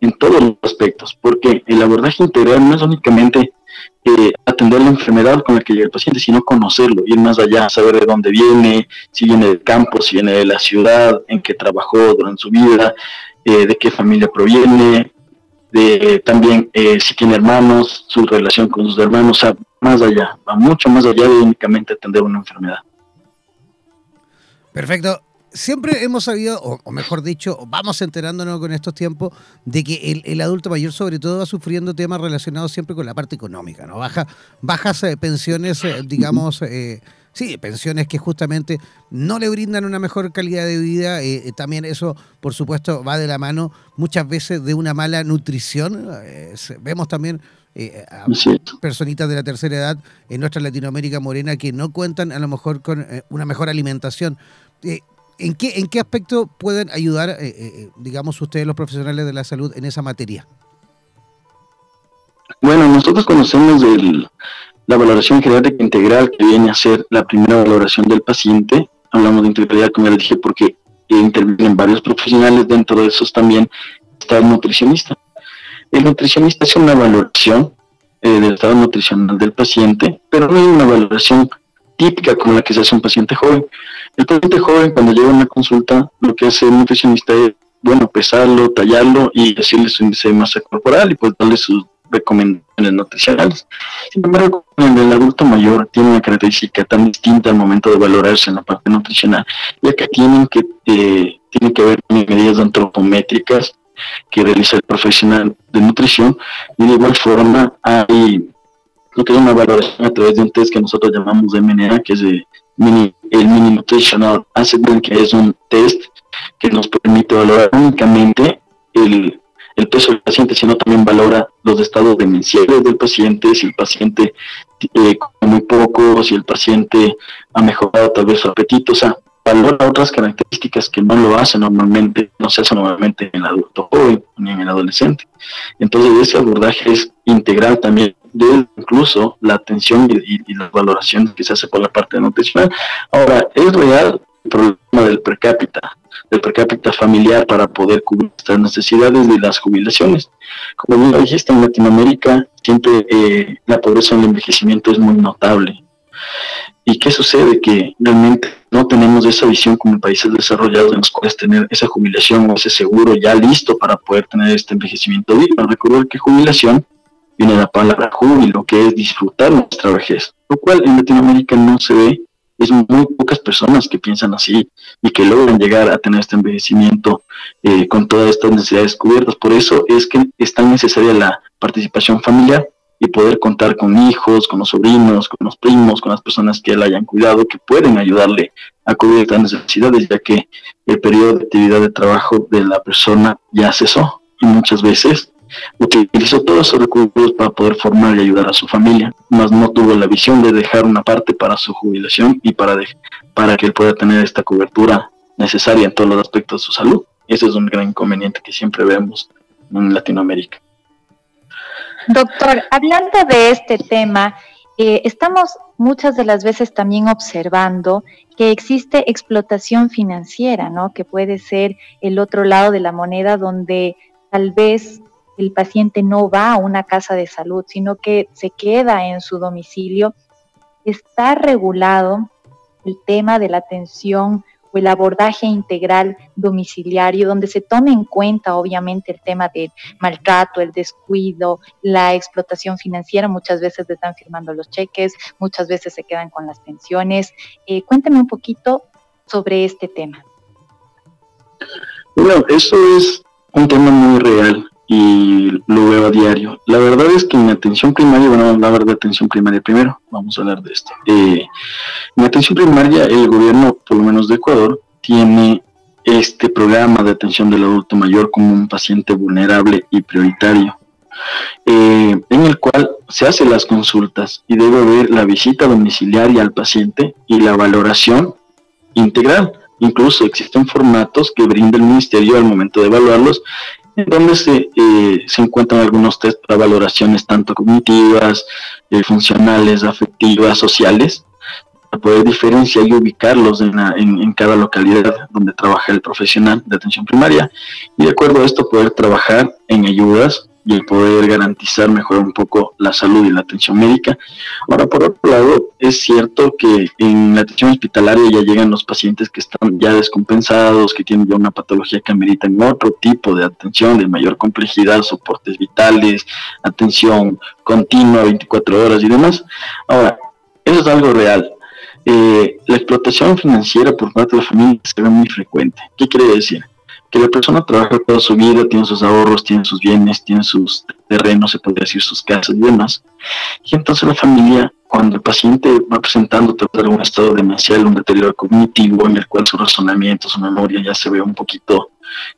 en todos los aspectos, porque el abordaje integral no es únicamente eh, atender la enfermedad con la que llega el paciente, sino conocerlo, ir más allá, saber de dónde viene, si viene del campo, si viene de la ciudad, en qué trabajó durante su vida, eh, de qué familia proviene, de también si tiene hermanos, su relación con sus hermanos, o más allá, va mucho más allá de únicamente atender una enfermedad. Perfecto. Siempre hemos sabido, o, mejor dicho, vamos enterándonos con estos tiempos, de que el, adulto mayor sobre todo va sufriendo temas relacionados siempre con la parte económica, ¿no? Baja, bajas eh, pensiones, eh, digamos, eh, sí, pensiones que justamente no le brindan una mejor calidad de vida. también eso, por supuesto, va de la mano muchas veces de una mala nutrición. vemos también eh, personitas de la tercera edad en nuestra Latinoamérica morena que no cuentan a lo mejor con eh, una mejor alimentación. Eh, ¿en, qué, ¿En qué aspecto pueden ayudar, eh, digamos, ustedes los profesionales de la salud en esa materia? Bueno, nosotros conocemos la valoración genética integral que viene a ser la primera valoración del paciente. Hablamos de integralidad, como ya dije, porque intervienen varios profesionales, dentro de esos también está el nutricionista. El nutricionista hace una valoración eh, del estado nutricional del paciente, pero no hay una valoración típica como la que se hace un paciente joven. El paciente joven cuando llega a una consulta, lo que hace el nutricionista es, bueno, pesarlo, tallarlo y decirle su índice de masa corporal y pues darle sus recomendaciones nutricionales. Sin embargo, el adulto mayor tiene una característica tan distinta al momento de valorarse en la parte nutricional, ya que tienen que, eh, tienen que ver medidas antropométricas que realiza el profesional de nutrición y de igual forma hay lo que es una valoración a través de un test que nosotros llamamos MNA, que es el Mini Nutritional Assessment, que es un test que nos permite valorar únicamente el el peso del paciente, sino también valora los estados demenciales del paciente, si el paciente eh, come muy poco, si el paciente ha mejorado tal vez su apetito, o sea, valora otras características que no lo hace normalmente, no se hace normalmente en el adulto joven ni en el adolescente. Entonces ese abordaje es integral también de incluso la atención y, y, las valoraciones que se hace por la parte nutricional. Ahora, es real el problema del per cápita del per cápita familiar para poder cubrir estas necesidades de las jubilaciones. Como bien dijiste, en Latinoamérica siempre eh, la pobreza en el envejecimiento es muy notable. ¿Y qué sucede? Que realmente no tenemos esa visión como países desarrollados en los cuales tener esa jubilación o ese seguro ya listo para poder tener este envejecimiento digno. Recordar que jubilación viene la palabra júbilo, que es disfrutar nuestra vejez, lo cual en Latinoamérica no se ve es muy pocas personas que piensan así y que logran llegar a tener este envejecimiento eh, con todas estas necesidades cubiertas. Por eso es que es tan necesaria la participación familiar y poder contar con hijos, con los sobrinos, con los primos, con las personas que la hayan cuidado, que pueden ayudarle a cubrir estas necesidades, ya que el periodo de actividad de trabajo de la persona ya cesó y muchas veces utilizó todos esos recursos para poder formar y ayudar a su familia, mas no tuvo la visión de dejar una parte para su jubilación y para, para que él pueda tener esta cobertura necesaria en todos los aspectos de su salud. Ese es un gran inconveniente que siempre vemos en Latinoamérica. Doctor, hablando de este tema, eh, estamos muchas de las veces también observando que existe explotación financiera, ¿no? Que puede ser el otro lado de la moneda donde tal vez el paciente no va a una casa de salud, sino que se queda en su domicilio, está regulado el tema de la atención o el abordaje integral domiciliario, donde se tome en cuenta obviamente el tema del maltrato, el descuido, la explotación financiera. Muchas veces le están firmando los cheques, muchas veces se quedan con las pensiones. Eh, cuéntame un poquito sobre este tema. Bueno, eso es un tema muy real y lo veo a diario. La verdad es que en atención primaria, bueno, vamos a hablar de atención primaria primero, vamos a hablar de esto. Eh, en atención primaria, el gobierno, por lo menos de Ecuador, tiene este programa de atención del adulto mayor como un paciente vulnerable y prioritario, eh, en el cual se hacen las consultas y debe haber la visita domiciliaria al paciente y la valoración integral. Incluso existen formatos que brinda el ministerio al momento de evaluarlos donde se, eh, se encuentran algunos test para valoraciones tanto cognitivas, eh, funcionales, afectivas, sociales, para poder diferenciar y ubicarlos en, en, cada localidad donde trabaja el profesional de atención primaria y de acuerdo a esto poder trabajar en ayudas y el poder garantizar mejor un poco la salud y la atención médica. Ahora, por otro lado, es cierto que en la atención hospitalaria ya llegan los pacientes que están ya descompensados, que tienen ya una patología que ameritan otro tipo de atención de mayor complejidad, soportes vitales, atención continua, 24 horas y demás. Ahora, eso es algo real. Eh, la explotación financiera por parte de la familia se ve muy frecuente. ¿Qué quiere decir? Que la persona trabaja toda su vida, tiene sus ahorros, tiene sus bienes, tiene sus terrenos, se podría decir sus casas y demás. Y entonces la familia, cuando el paciente va presentando algún estado demasiado, un deterioro cognitivo en el cual su razonamiento, su memoria ya se ve un poquito,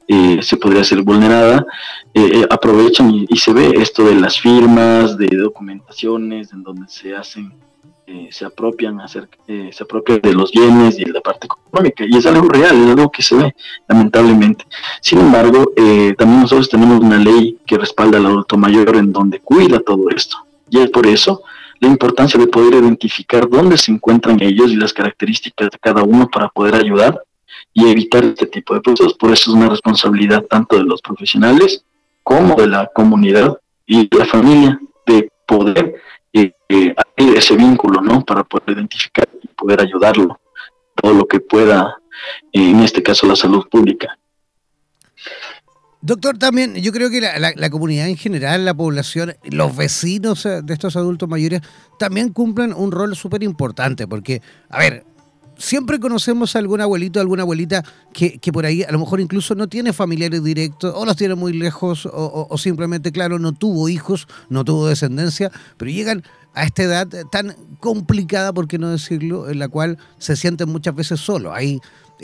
eh, se podría ser vulnerada, eh, eh, aprovechan y se ve esto de las firmas, de documentaciones, en donde se hacen eh, se apropian hacer, eh, se apropian de los bienes y de la parte económica y es algo real, es algo que se ve lamentablemente. Sin embargo, eh, también nosotros tenemos una ley que respalda al adulto mayor en donde cuida todo esto y es por eso la importancia de poder identificar dónde se encuentran ellos y las características de cada uno para poder ayudar y evitar este tipo de procesos. Por eso es una responsabilidad tanto de los profesionales como de la comunidad y de la familia de poder eh, ese vínculo, ¿no? Para poder identificar y poder ayudarlo todo lo que pueda, en este caso la salud pública. Doctor, también yo creo que la, comunidad en general, la población, los vecinos eh, de estos adultos mayores también cumplen un rol súper importante, porque, a ver, siempre conocemos a algún abuelito, alguna abuelita que, por ahí a lo mejor incluso no tiene familiares directos o los tiene muy lejos o, simplemente, claro, no tuvo hijos, no tuvo descendencia, pero llegan a esta edad tan complicada, por qué no decirlo, en la cual se sienten muchas veces solos.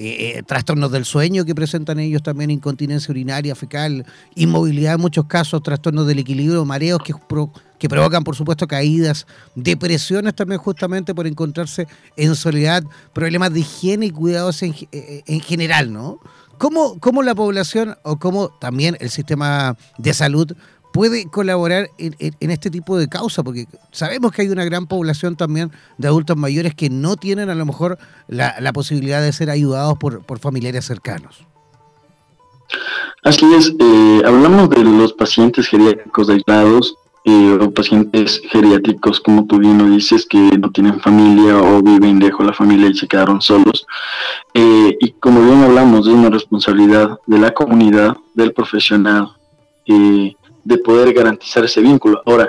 Eh, trastornos del sueño que presentan ellos también, incontinencia urinaria, fecal, inmovilidad en muchos casos, trastornos del equilibrio, mareos que, que provocan, por supuesto, caídas, depresiones también justamente por encontrarse en soledad, problemas de higiene y cuidados en, eh, en general, ¿no? ¿Cómo, ¿Cómo la población o cómo también el sistema de salud puede colaborar en, este tipo de causa? Porque sabemos que hay una gran población también de adultos mayores que no tienen a lo mejor la, posibilidad de ser ayudados por, familiares cercanos. Así es, eh, hablamos de los pacientes geriátricos aislados eh, o pacientes geriátricos, como tú bien lo dices, que no tienen familia o viven lejos de la familia y se quedaron solos. Eh, y como bien hablamos, es una responsabilidad de la comunidad, del profesional, eh, de poder garantizar ese vínculo. Ahora,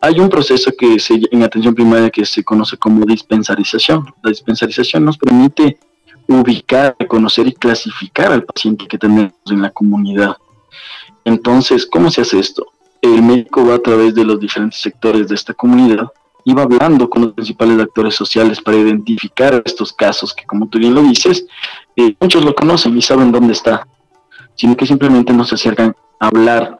hay un proceso que se, en atención primaria que se conoce como dispensarización. La dispensarización nos permite ubicar, conocer y clasificar al paciente que tenemos en la comunidad. Entonces, ¿cómo se hace esto? El médico va a través de los diferentes sectores de esta comunidad y va hablando con los principales actores sociales para identificar estos casos que, como tú bien lo dices, eh, muchos lo conocen y saben dónde está, sino que simplemente no se acercan a hablar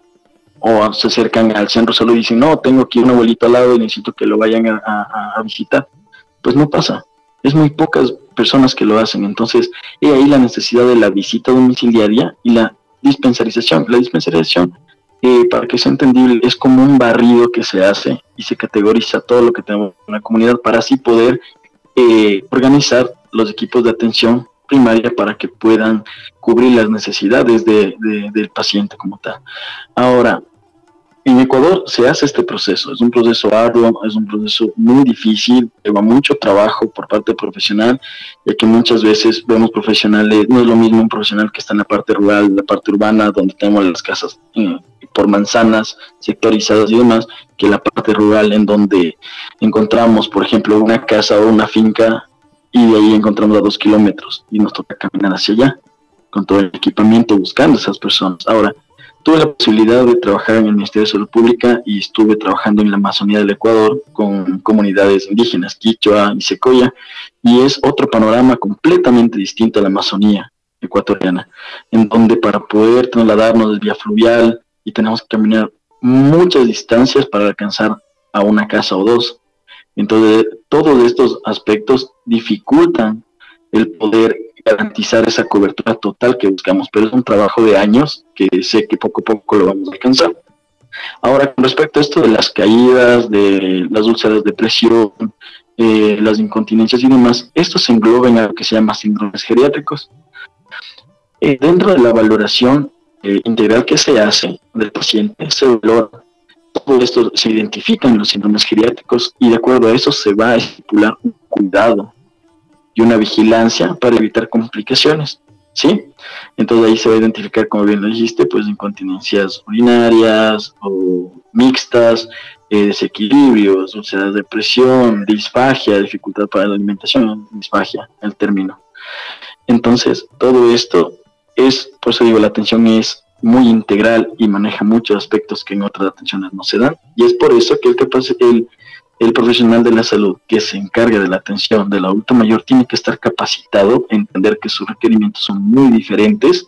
o se acercan al centro solo y dicen, no, tengo aquí un abuelito al lado y necesito que lo vayan a, visitar. Pues no pasa. Es muy pocas personas que lo hacen. Entonces, he ahí la necesidad de la visita domiciliaria y la dispensarización. La dispensarización, eh, para que sea entendible, es como un barrido que se hace y se categoriza todo lo que tenemos en la comunidad para así poder eh, organizar los equipos de atención primaria para que puedan cubrir las necesidades de, del paciente como tal. Ahora, en Ecuador se hace este proceso, es un proceso arduo, es un proceso muy difícil, lleva mucho trabajo por parte profesional, ya que muchas veces vemos profesionales, no es lo mismo un profesional que está en la parte rural, la parte urbana, donde tenemos las casas eh, por manzanas sectorizadas y demás, que la parte rural en donde encontramos, por ejemplo, una casa o una finca y de ahí encontramos a dos kilómetros y nos toca caminar hacia allá con todo el equipamiento buscando a esas personas. Ahora, tuve la posibilidad de trabajar en el Ministerio de Salud Pública y estuve trabajando en la Amazonía del Ecuador con comunidades indígenas, Quichua y Secoya, y es otro panorama completamente distinto a la Amazonía ecuatoriana, en donde para poder trasladarnos de vía fluvial y tenemos que caminar muchas distancias para alcanzar a una casa o dos. Entonces, todos estos aspectos dificultan el poder garantizar esa cobertura total que buscamos, pero es un trabajo de años que sé que poco a poco lo vamos a alcanzar. Ahora, con respecto a esto de las caídas, de las úlceras de presión, eh, las incontinencias y demás, esto se engloba en algo que se llama síndromes geriátricos. Eh, dentro de la valoración eh, integral que se hace del paciente, se valora todo esto se identifican los síndromes geriátricos y de acuerdo a eso se va a estipular un cuidado y una vigilancia para evitar complicaciones. ¿Sí? Entonces ahí se va a identificar, como bien lo dijiste, pues incontinencias urinarias o mixtas, eh, desequilibrios, úlceras de presión, disfagia, dificultad para la alimentación, disfagia, el término. Entonces, todo esto es, por eso digo, la atención es muy integral y maneja muchos aspectos que en otras atenciones no se dan. Y es por eso que el, el, el profesional de la salud que se encarga de la atención del adulto mayor tiene que estar capacitado, entender que sus requerimientos son muy diferentes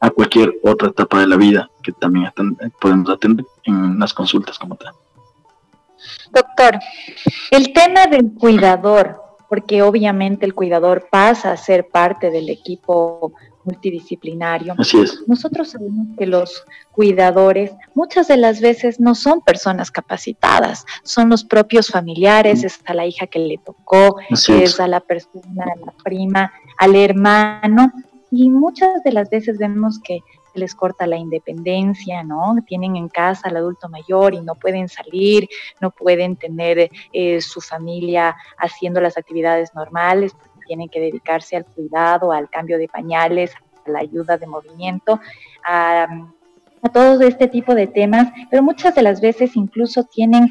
a cualquier otra etapa de la vida que también podemos atender en las consultas como tal. Doctor, el tema del cuidador, porque obviamente el cuidador pasa a ser parte del equipo multidisciplinario. Así es. Nosotros sabemos que los cuidadores muchas de las veces no son personas capacitadas, son los propios familiares, es a la hija que le tocó, es, a la persona, a la prima, al hermano, y muchas de las veces vemos que les corta la independencia, ¿no? Tienen en casa al adulto mayor y no pueden salir, no pueden tener eh, su familia haciendo las actividades normales, tienen que dedicarse al cuidado, al cambio de pañales, a la ayuda de movimiento, a, a todo este tipo de temas, pero muchas de las veces incluso tienen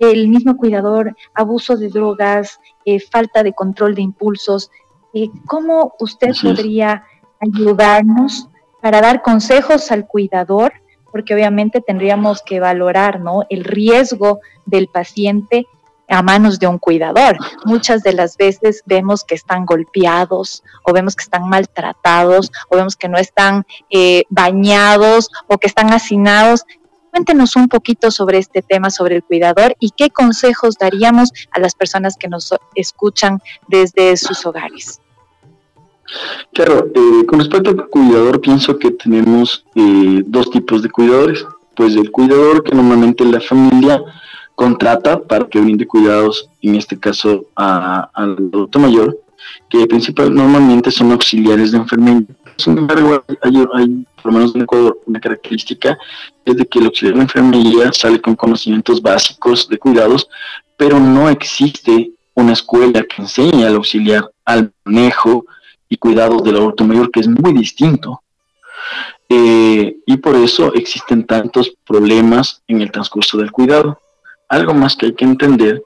el mismo cuidador, abuso de drogas, eh, falta de control de impulsos. Eh, ¿Cómo usted podría ayudarnos para dar consejos al cuidador? Porque obviamente tendríamos que valorar ¿no? el riesgo del paciente a manos de un cuidador. Muchas de las veces vemos que están golpeados o vemos que están maltratados o vemos que no están eh, bañados o que están hacinados Cuéntenos un poquito sobre este tema, sobre el cuidador y qué consejos daríamos a las personas que nos escuchan desde sus hogares. Claro, eh, con respecto al cuidador, pienso que tenemos eh, dos tipos de cuidadores. Pues el cuidador que normalmente la familia contrata para que brinde cuidados, en este caso al adulto mayor, que principalmente normalmente son auxiliares de enfermería. Sin embargo, hay, por lo menos en Ecuador una característica, es de que el auxiliar de enfermería sale con conocimientos básicos de cuidados, pero no existe una escuela que enseñe al auxiliar al manejo y cuidado del adulto mayor, que es muy distinto. Eh, y por eso existen tantos problemas en el transcurso del cuidado. Algo más que hay que entender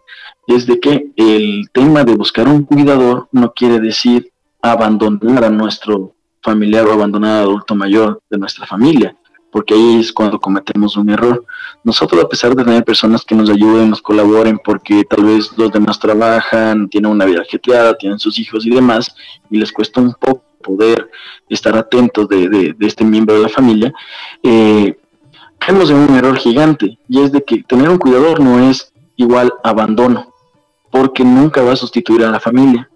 es de que el tema de buscar un cuidador no quiere decir abandonar a nuestro familiar o abandonar al adulto mayor de nuestra familia, porque ahí es cuando cometemos un error. Nosotros, a pesar de tener personas que nos ayuden, nos colaboren, porque tal vez los demás trabajan, tienen una vida ajetreada, tienen sus hijos y demás, y les cuesta un poco poder estar atentos de, este miembro de la familia, eh, caemos en un error gigante, y es de que tener un cuidador no es igual abandono porque nunca va a sustituir a la familia.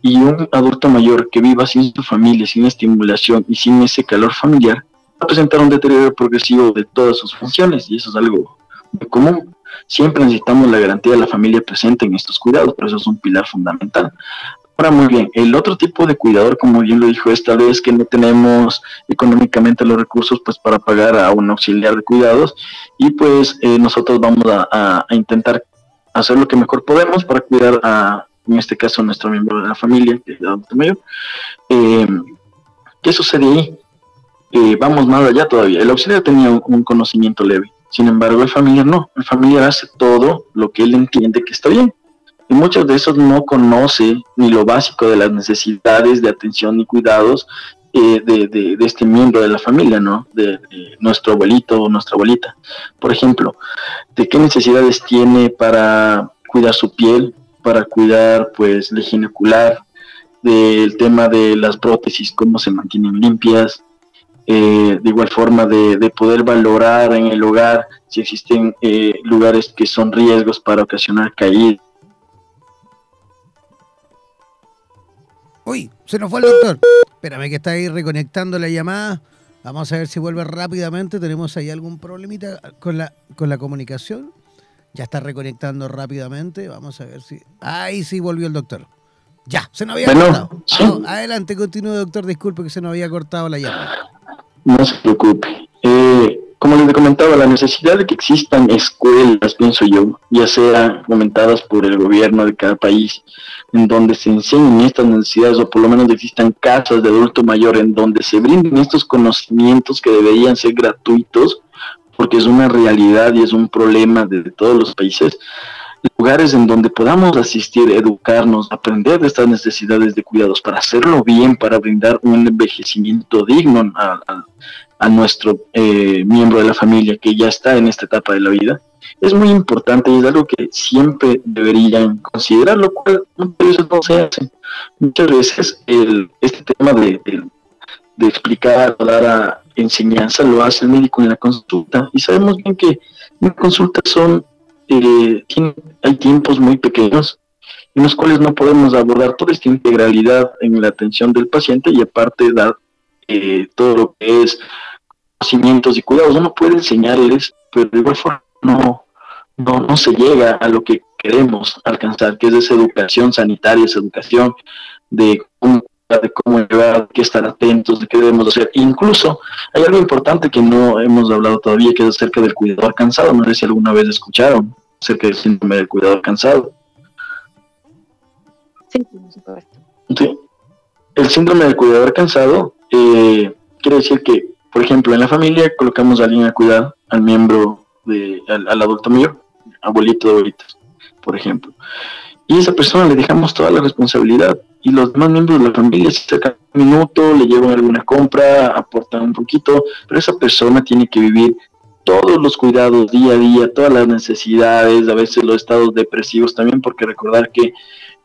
Y un adulto mayor que viva sin su familia, sin estimulación y sin ese calor familiar, va a presentar un deterioro progresivo de todas sus funciones, y eso es algo muy común. Siempre necesitamos la garantía de la familia presente en estos cuidados, pero eso es un pilar fundamental. Ahora, muy bien, el otro tipo de cuidador, como bien lo dijo esta vez, que no tenemos económicamente los recursos pues para pagar a un auxiliar de cuidados y pues eh, nosotros vamos a, a intentar hacer lo que mejor podemos para cuidar a, en este caso, a nuestro miembro de la familia, que es el adulto mayor. Eh, ¿Qué sucede ahí? Eh, vamos más allá todavía. El auxiliar tenía un, conocimiento leve, sin embargo, el familiar no. El familiar hace todo lo que él entiende que está bien. Y muchos de esos no conoce ni lo básico de las necesidades de atención y cuidados eh, de, este miembro de la familia, ¿no? De, nuestro abuelito o nuestra abuelita. Por ejemplo, de qué necesidades tiene para cuidar su piel, para cuidar pues la higiene ocular, del tema de las prótesis, cómo se mantienen limpias, eh, de igual forma de, poder valorar en el hogar si existen eh, lugares que son riesgos para ocasionar caídas Uy, se nos fue el doctor. Espérame que está ahí reconectando la llamada. Vamos a ver si vuelve rápidamente. ¿Tenemos ahí algún problemita con la, con la comunicación? Ya está reconectando rápidamente. Vamos a ver si. Ahí sí volvió el doctor. Ya, se nos había cortado. adelante, continúe, doctor. Disculpe que se nos había cortado la llamada. No se preocupe. Eh, como les comentaba, la necesidad de que existan escuelas, pienso yo, ya sean fomentadas por el gobierno de cada país, en donde se enseñen estas necesidades, o por lo menos existan casas de adulto mayor en donde se brinden estos conocimientos que deberían ser gratuitos, porque es una realidad y es un problema de todos los países, lugares en donde podamos asistir, educarnos, aprender de estas necesidades de cuidados para hacerlo bien, para brindar un envejecimiento digno a nuestro eh, miembro de la familia que ya está en esta etapa de la vida, es muy importante y es algo que siempre deberían considerar, lo cual muchas veces no se hace. Muchas veces el, este tema de, explicar, dar a enseñanza, lo hace el médico en la consulta y sabemos bien que en consulta son, eh, hay tiempos muy pequeños en los cuales no podemos abordar toda esta integralidad en la atención del paciente y aparte dar eh, todo lo que es conocimientos y cuidados. Uno puede enseñarles, pero de igual forma no, no, no se llega a lo que queremos alcanzar, que es esa educación sanitaria, esa educación de cómo de cómo llegar, de qué estar atentos, de qué debemos hacer. Incluso hay algo importante que no hemos hablado todavía, que es acerca del cuidador cansado. No sé si alguna vez escucharon acerca del síndrome del cuidador cansado. Sí, por supuesto. Sí. El síndrome del cuidador cansado eh, quiere decir que, por ejemplo, en la familia colocamos a alguien a cuidar al miembro, de, al, adulto mayor, abuelito de abuelitas, por ejemplo. Y a esa persona le dejamos toda la responsabilidad y los demás miembros de la familia se sacan un minuto, le llevan alguna compra, aportan un poquito, pero esa persona tiene que vivir todos los cuidados día a día, todas las necesidades, a veces los estados depresivos también, porque recordar que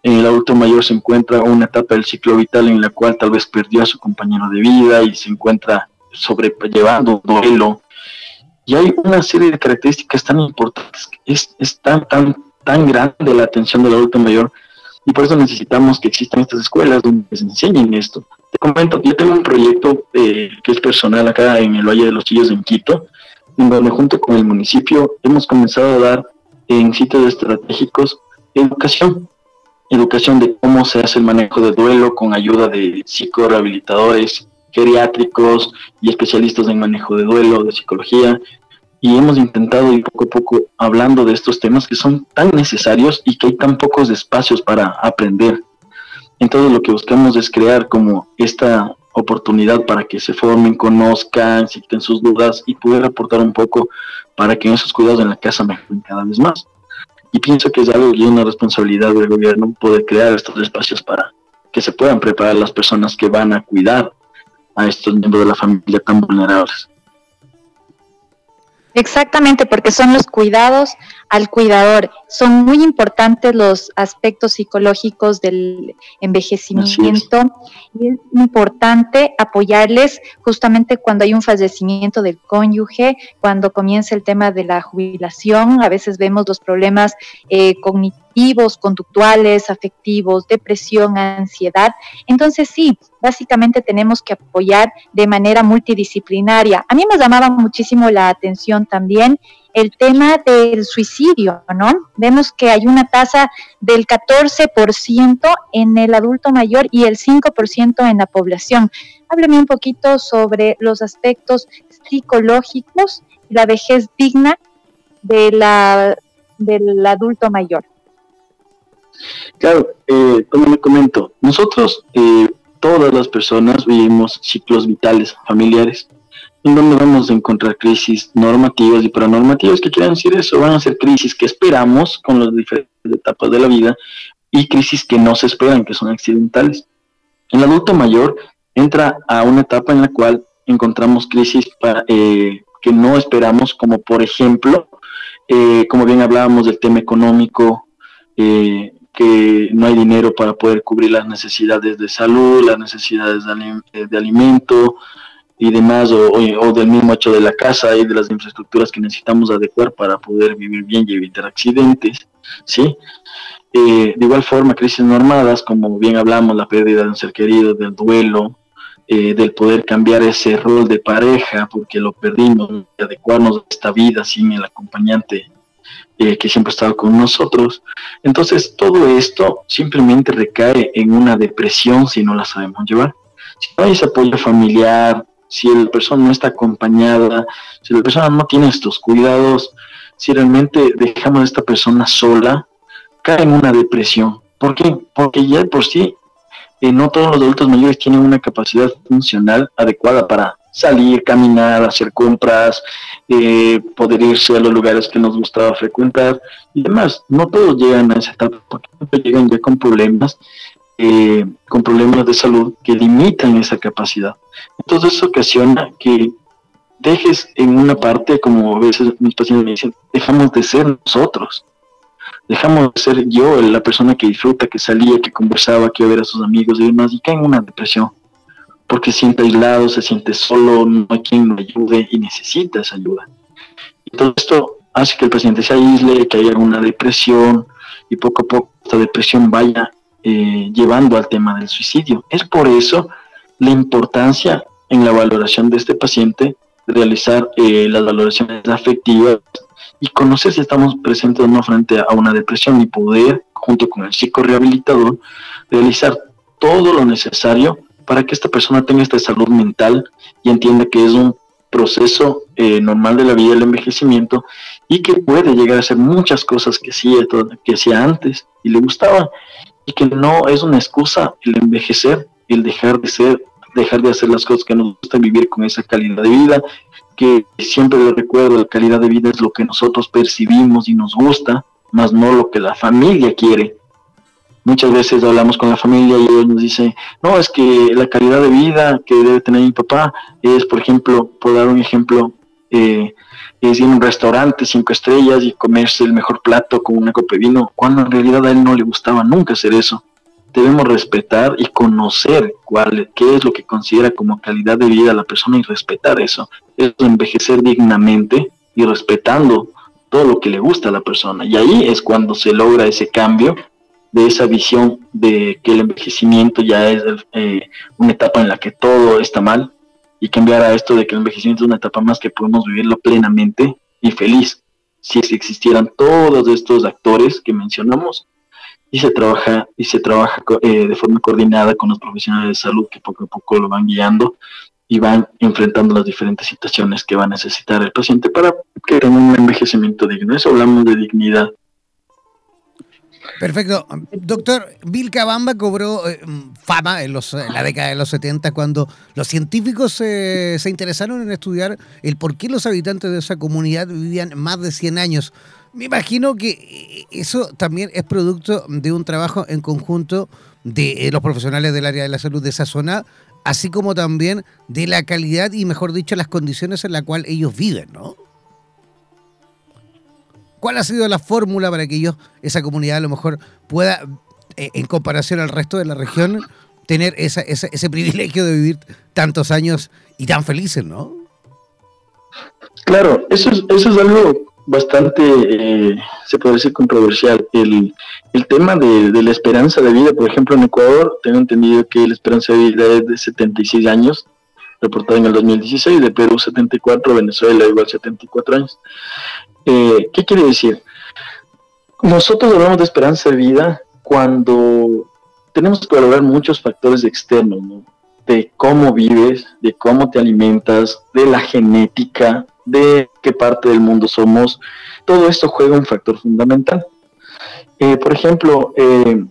en el adulto mayor se encuentra una etapa del ciclo vital en la cual tal vez perdió a su compañero de vida y se encuentra sobrellevando duelo. Y hay una serie de características tan importantes, es, es tan, tan tan grande la atención del adulto mayor y por eso necesitamos que existan estas escuelas donde se enseñen esto. Te comento, yo tengo un proyecto eh, que es personal acá en el Valle de los Chillos en Quito, donde junto con el municipio hemos comenzado a dar en sitios estratégicos educación, educación de cómo se hace el manejo de duelo con ayuda de psicorehabilitadores, geriátricos y especialistas en manejo de duelo, de psicología, y hemos intentado ir poco a poco hablando de estos temas que son tan necesarios y que hay tan pocos espacios para aprender. Entonces lo que buscamos es crear como esta oportunidad para que se formen, conozcan, si tienen sus dudas y poder aportar un poco para que esos cuidados en la casa mejoren cada vez más. Y pienso que es algo y una responsabilidad del gobierno poder crear estos espacios para que se puedan preparar las personas que van a cuidar a estos miembros de la familia tan vulnerables. Exactamente, porque son los cuidados al cuidador. Son muy importantes los aspectos psicológicos del envejecimiento y es importante apoyarles justamente cuando hay un fallecimiento del cónyuge, cuando comienza el tema de la jubilación. A veces vemos los problemas eh, cognitivos, conductuales, afectivos, depresión, ansiedad. Entonces sí, básicamente tenemos que apoyar de manera multidisciplinaria. A mí me llamaba muchísimo la atención también el tema del suicidio, ¿no? Vemos que hay una tasa del 14% en el adulto mayor y el 5% en la población. Hábleme un poquito sobre los aspectos psicológicos y la vejez digna de la, del adulto mayor. Claro, eh, como le comento, nosotros, eh, todas las personas, vivimos ciclos vitales familiares donde vamos a encontrar crisis normativas y paranormativas. ¿Qué quieren decir eso? Van a ser crisis que esperamos con las diferentes etapas de la vida y crisis que no se esperan, que son accidentales. El adulto mayor entra a una etapa en la cual encontramos crisis eh, que no esperamos, como por ejemplo, eh, como bien hablábamos del tema económico, eh, que no hay dinero para poder cubrir las necesidades de salud, las necesidades de, de alimento, y demás, o, del mismo hecho de la casa y de las infraestructuras que necesitamos adecuar para poder vivir bien y evitar accidentes, ¿sí? Eh, de igual forma, crisis normadas, como bien hablamos, la pérdida de un ser querido, del duelo, eh, del poder cambiar ese rol de pareja, porque lo perdimos, de adecuarnos a esta vida sin el acompañante eh, que siempre ha estado con nosotros. Entonces, todo esto simplemente recae en una depresión si no la sabemos llevar. Si no hay ese apoyo familiar, si la persona no está acompañada, si la persona no tiene estos cuidados, si realmente dejamos a esta persona sola, cae en una depresión. ¿Por qué? Porque ya por sí eh, no todos los adultos mayores tienen una capacidad funcional adecuada para salir, caminar, hacer compras, eh, poder irse a los lugares que nos gustaba frecuentar y demás. No todos llegan a esa etapa, porque llegan ya con problemas eh, con problemas de salud que limitan esa capacidad. Entonces eso ocasiona que dejes en una parte, como a veces mis pacientes me dicen, dejamos de ser nosotros. Dejamos de ser yo, la persona que disfruta, que salía, que conversaba, que iba a ver a sus amigos y demás, y cae en una depresión. Porque se siente aislado, se siente solo, no hay quien lo ayude y necesita esa ayuda. Y todo esto hace que el paciente se aísle, que haya una depresión y poco a poco esta depresión vaya eh, llevando al tema del suicidio. Es por eso la importancia en la valoración de este paciente, realizar eh, las valoraciones afectivas y conocer si estamos presentes o no frente a una depresión y poder, junto con el psicorehabilitador, realizar todo lo necesario para que esta persona tenga esta salud mental y entienda que es un proceso eh, normal de la vida, el envejecimiento, y que puede llegar a hacer muchas cosas que hacía, que hacía antes y le gustaba, y que no es una excusa el envejecer, el dejar de ser, dejar de hacer las cosas que nos gusta, vivir con esa calidad de vida, que siempre lo recuerdo, la calidad de vida es lo que nosotros percibimos y nos gusta, más no lo que la familia quiere. Muchas veces hablamos con la familia y ellos nos dicen, no, es que la calidad de vida que debe tener mi papá es, por ejemplo, por dar un ejemplo, eh, es ir a un restaurante cinco estrellas y comerse el mejor plato con una copa de vino, cuando en realidad a él no le gustaba nunca hacer eso. Debemos respetar y conocer cuál, qué es lo que considera como calidad de vida la persona y respetar eso. Es envejecer dignamente y respetando todo lo que le gusta a la persona. Y ahí es cuando se logra ese cambio de esa visión de que el envejecimiento ya es eh, una etapa en la que todo está mal y cambiar a esto de que el envejecimiento es una etapa más que podemos vivirlo plenamente y feliz si existieran todos estos actores que mencionamos y se trabaja y se trabaja eh, de forma coordinada con los profesionales de salud que poco a poco lo van guiando y van enfrentando las diferentes situaciones que va a necesitar el paciente para que tenga un envejecimiento digno. Eso hablamos de dignidad Perfecto. Doctor, Vilcabamba cobró eh, fama en, los, la década de los 70 cuando los científicos se interesaron en estudiar el por qué los habitantes de esa comunidad vivían más de 100 años. Me imagino que eh, eso también es producto de un trabajo en conjunto de eh, los profesionales del área de la salud de esa zona, así como también de la calidad y, mejor dicho, las condiciones en las cuales ellos viven, ¿no? ¿Cuál ha sido la fórmula para que ellos, esa comunidad a lo mejor pueda, eh, en comparación al resto de la región, tener ese privilegio de vivir tantos años y tan felices, ¿no? Claro, eso es, eso es algo bastante, eh, se puede decir, controversial. El, tema de, de, la esperanza de vida, por ejemplo, en Ecuador, tengo entendido que la esperanza de vida es de 76 años, reportada en el 2016, de Perú 74, Venezuela igual 74 años. Eh, ¿Qué quiere decir? Nosotros hablamos de esperanza de vida cuando tenemos que valorar muchos factores externos, de cómo vives, de cómo te alimentas, de la genética, de qué parte del mundo somos. Todo esto juega un factor fundamental. Eh, por ejemplo, eh,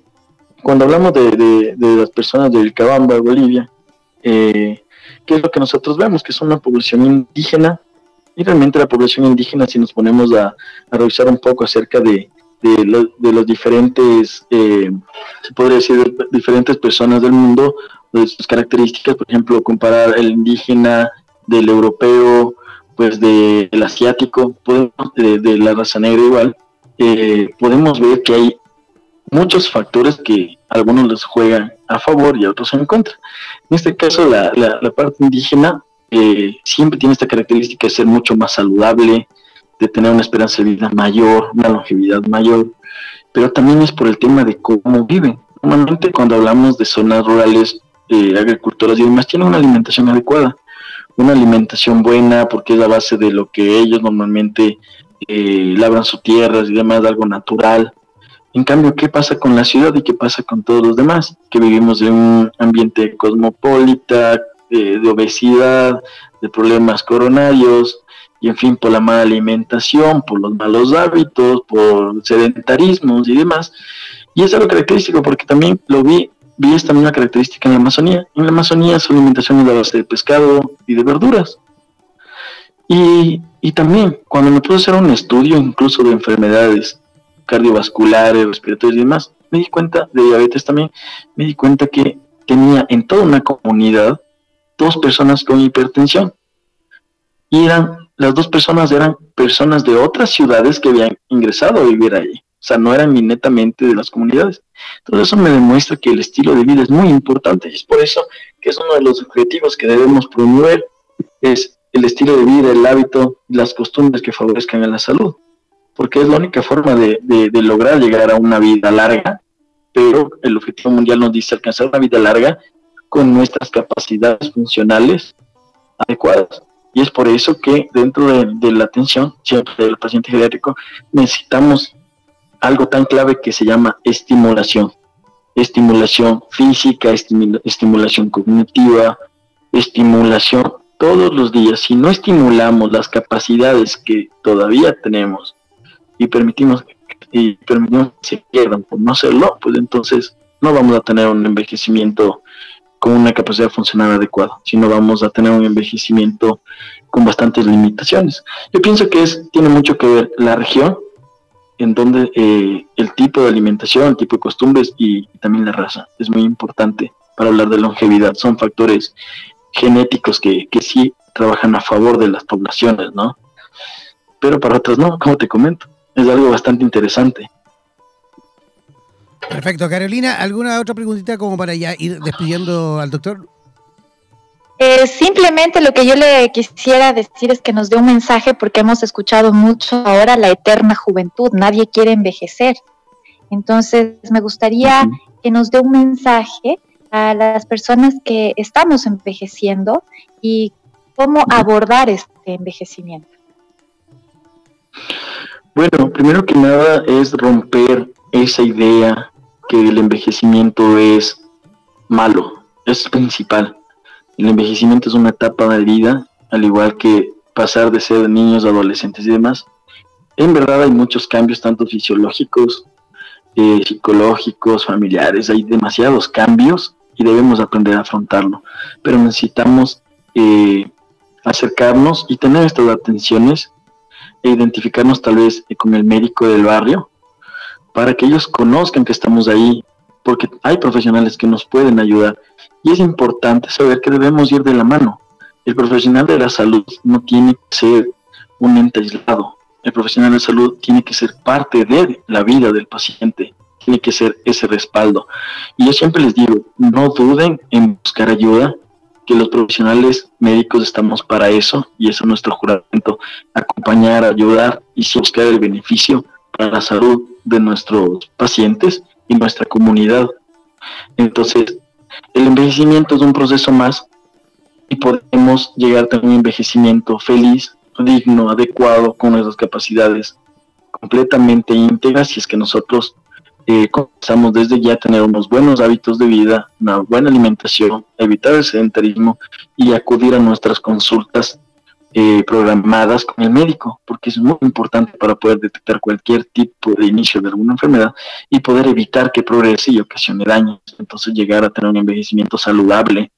cuando hablamos de, las personas de Vilcabamba, Bolivia, ¿qué es lo que nosotros vemos? Que es una población indígena y realmente la población indígena, si nos ponemos a, revisar un poco acerca de, de, los diferentes, eh, se podría decir, diferentes personas del mundo, de sus características, por ejemplo, comparar el indígena del europeo, pues del asiático, podemos, de, la raza negra igual, eh, podemos ver que hay muchos factores que algunos les juegan a favor y a otros en contra. En este caso, la, la parte indígena eh, siempre tiene esta característica de ser mucho más saludable, de tener una esperanza de vida mayor, una longevidad mayor, pero también es por el tema de cómo viven. Normalmente cuando hablamos de zonas rurales, agricultoras y demás, tienen una alimentación adecuada, una alimentación buena porque es la base de lo que ellos normalmente eh, labran sus tierras y demás, algo natural. En cambio, ¿qué pasa con la ciudad y qué pasa con todos los demás? Que vivimos en un ambiente cosmopolita, de, obesidad, de problemas coronarios, y en fin, por la mala alimentación, por los malos hábitos, por sedentarismos y demás. Y es algo característico porque también lo vi, vi esta misma característica en la Amazonía. En la Amazonía su alimentación es la base de pescado y de verduras. Y, y también cuando me puse a hacer un estudio incluso de enfermedades cardiovasculares, respiratorias y demás, me di cuenta de diabetes también, me di cuenta que tenía en toda una comunidad dos personas con hipertensión. Y eran, las dos personas eran personas de otras ciudades que habían ingresado a vivir ahí. O sea, no eran ni netamente de las comunidades. Entonces eso me demuestra que el estilo de vida es muy importante y es por eso que es uno de los objetivos que debemos promover, es el estilo de vida, el hábito, las costumbres que favorezcan a la salud. Porque es la única forma de, de lograr llegar a una vida larga, pero el objetivo mundial nos dice alcanzar una vida larga con nuestras capacidades funcionales adecuadas. Y es por eso que dentro de, la atención siempre del paciente geriátrico necesitamos algo tan clave que se llama estimulación. estimulación física, estimulación cognitiva, estimulación todos los días. Si no estimulamos las capacidades que todavía tenemos y permitimos, y permitimos que se pierdan por no hacerlo, pues entonces no vamos a tener un envejecimiento con una capacidad funcional adecuada, sino vamos a tener un envejecimiento con bastantes limitaciones. Yo pienso que es, tiene mucho que ver la región, en donde eh, el tipo de alimentación, el tipo de costumbres y, también la raza es muy importante para hablar de longevidad. Son factores genéticos que, que sí trabajan a favor de las poblaciones, ¿no? Pero para otras no, como te comento, es algo bastante interesante. Perfecto, Carolina, ¿alguna otra preguntita como para ya ir despidiendo al doctor? Eh, simplemente lo que yo le quisiera decir es que nos dé un mensaje porque hemos escuchado mucho ahora la eterna juventud, nadie quiere envejecer. Entonces, me gustaría que nos dé un mensaje a las personas que estamos envejeciendo y cómo abordar este envejecimiento. Bueno, primero que nada es romper esa idea que el envejecimiento es malo, es principal. El envejecimiento es una etapa de vida, al igual que pasar de ser niños, adolescentes y demás. En verdad hay muchos cambios, tanto fisiológicos, eh, psicológicos, familiares, hay demasiados cambios y debemos aprender a afrontarlo. Pero necesitamos eh, acercarnos y tener estas atenciones e identificarnos tal vez con el médico del barrio para que ellos conozcan que estamos ahí, porque hay profesionales que nos pueden ayudar y es importante saber que debemos ir de la mano. El profesional de la salud no tiene que ser un ente aislado. El profesional de salud tiene que ser parte de la vida del paciente, tiene que ser ese respaldo. Y yo siempre les digo, no duden en buscar ayuda, que los profesionales médicos estamos para eso y eso es nuestro juramento, acompañar, ayudar y buscar el beneficio para la salud de nuestros pacientes y nuestra comunidad. Entonces, el envejecimiento es un proceso más y podemos llegar a un envejecimiento feliz, digno, adecuado, con nuestras capacidades completamente íntegras si es que nosotros eh, comenzamos desde ya a tener unos buenos hábitos de vida, una buena alimentación, evitar el sedentarismo y acudir a nuestras consultas eh, programadas con el médico, porque es muy importante para poder detectar cualquier tipo de inicio de alguna enfermedad y poder evitar que progrese y ocasione daños. Entonces llegar a tener un envejecimiento saludable.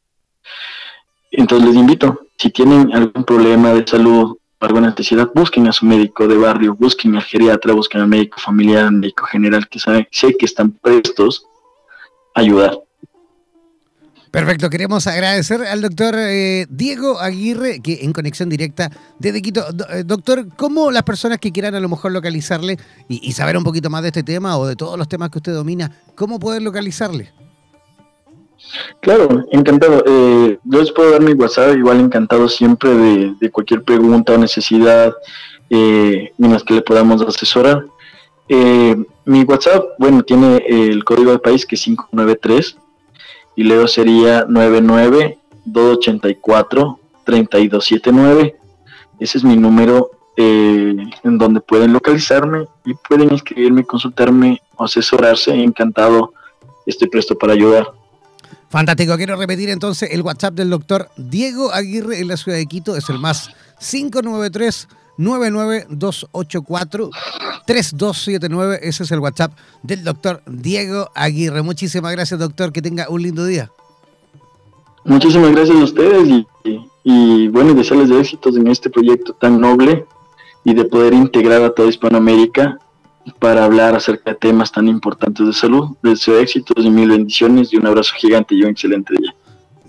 Entonces les invito, si tienen algún problema de salud, alguna necesidad, busquen a su médico de barrio, busquen al geriatra, busquen al médico familiar, al médico general, que sabe, sé que están prestos a ayudar. Perfecto, queremos agradecer al doctor eh, Diego Aguirre, que en conexión directa desde Quito. Eh, doctor, ¿cómo las personas que quieran a lo mejor localizarle y, saber un poquito más de este tema o de todos los temas que usted domina, cómo pueden localizarle? Claro, encantado. Eh, yo les puedo dar mi WhatsApp, igual encantado siempre de, cualquier pregunta o necesidad en las que le podamos asesorar. mi WhatsApp, bueno, tiene el código de país que es 593 y luego sería 99-284-3279. Ese es mi número eh, en donde pueden localizarme y pueden inscribirme, consultarme o asesorarse. Encantado, estoy presto para ayudar. Fantástico, quiero repetir entonces el WhatsApp del doctor Diego Aguirre en la ciudad de Quito, es el más 593 99284 3279. Ese es el WhatsApp del doctor Diego Aguirre. Muchísimas gracias, doctor. Que tenga un lindo día. Muchísimas gracias a ustedes y, y bueno, desearles de éxitos en este proyecto tan noble y de poder integrar a toda Hispanoamérica para hablar acerca de temas tan importantes de salud. Deseo éxitos y mil bendiciones y un abrazo gigante y un excelente día.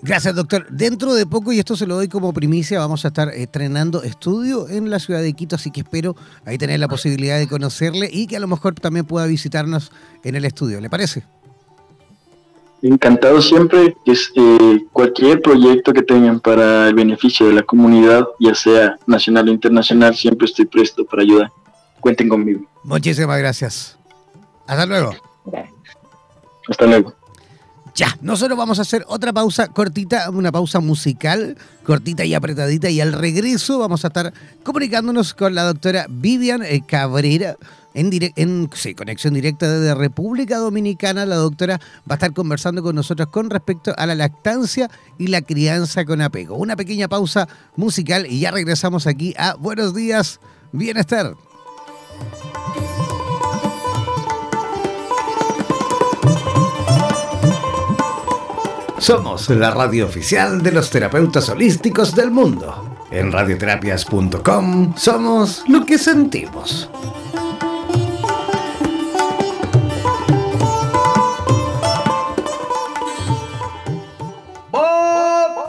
Gracias, doctor. Dentro de poco, y esto se lo doy como primicia, vamos a estar estrenando estudio en la ciudad de Quito, así que espero ahí tener la posibilidad de conocerle y que a lo mejor también pueda visitarnos en el estudio. ¿Le parece? Encantado siempre, que es, eh, cualquier proyecto que tengan para el beneficio de la comunidad, ya sea nacional o internacional, siempre estoy presto para ayudar. Cuenten conmigo. Muchísimas gracias. Hasta luego. Hasta luego. Ya, nosotros vamos a hacer otra pausa cortita, una pausa musical, cortita y apretadita, y al regreso vamos a estar comunicándonos con la doctora Vivian eh, Cabrera. En, en conexión directa desde República Dominicana, la doctora va a estar conversando con nosotros con respecto a la lactancia y la crianza con apego. Una pequeña pausa musical y ya regresamos aquí a Buenos Días, Bienestar. Somos la radio oficial de los terapeutas holísticos del mundo. En radioterapias.com somos lo que sentimos.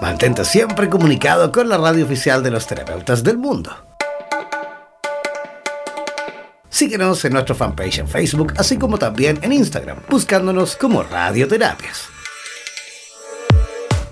Mantente siempre comunicado con la radio oficial de los terapeutas del mundo. Síguenos en nuestro fanpage en Facebook, así como también en Instagram, buscándonos como Radioterapias.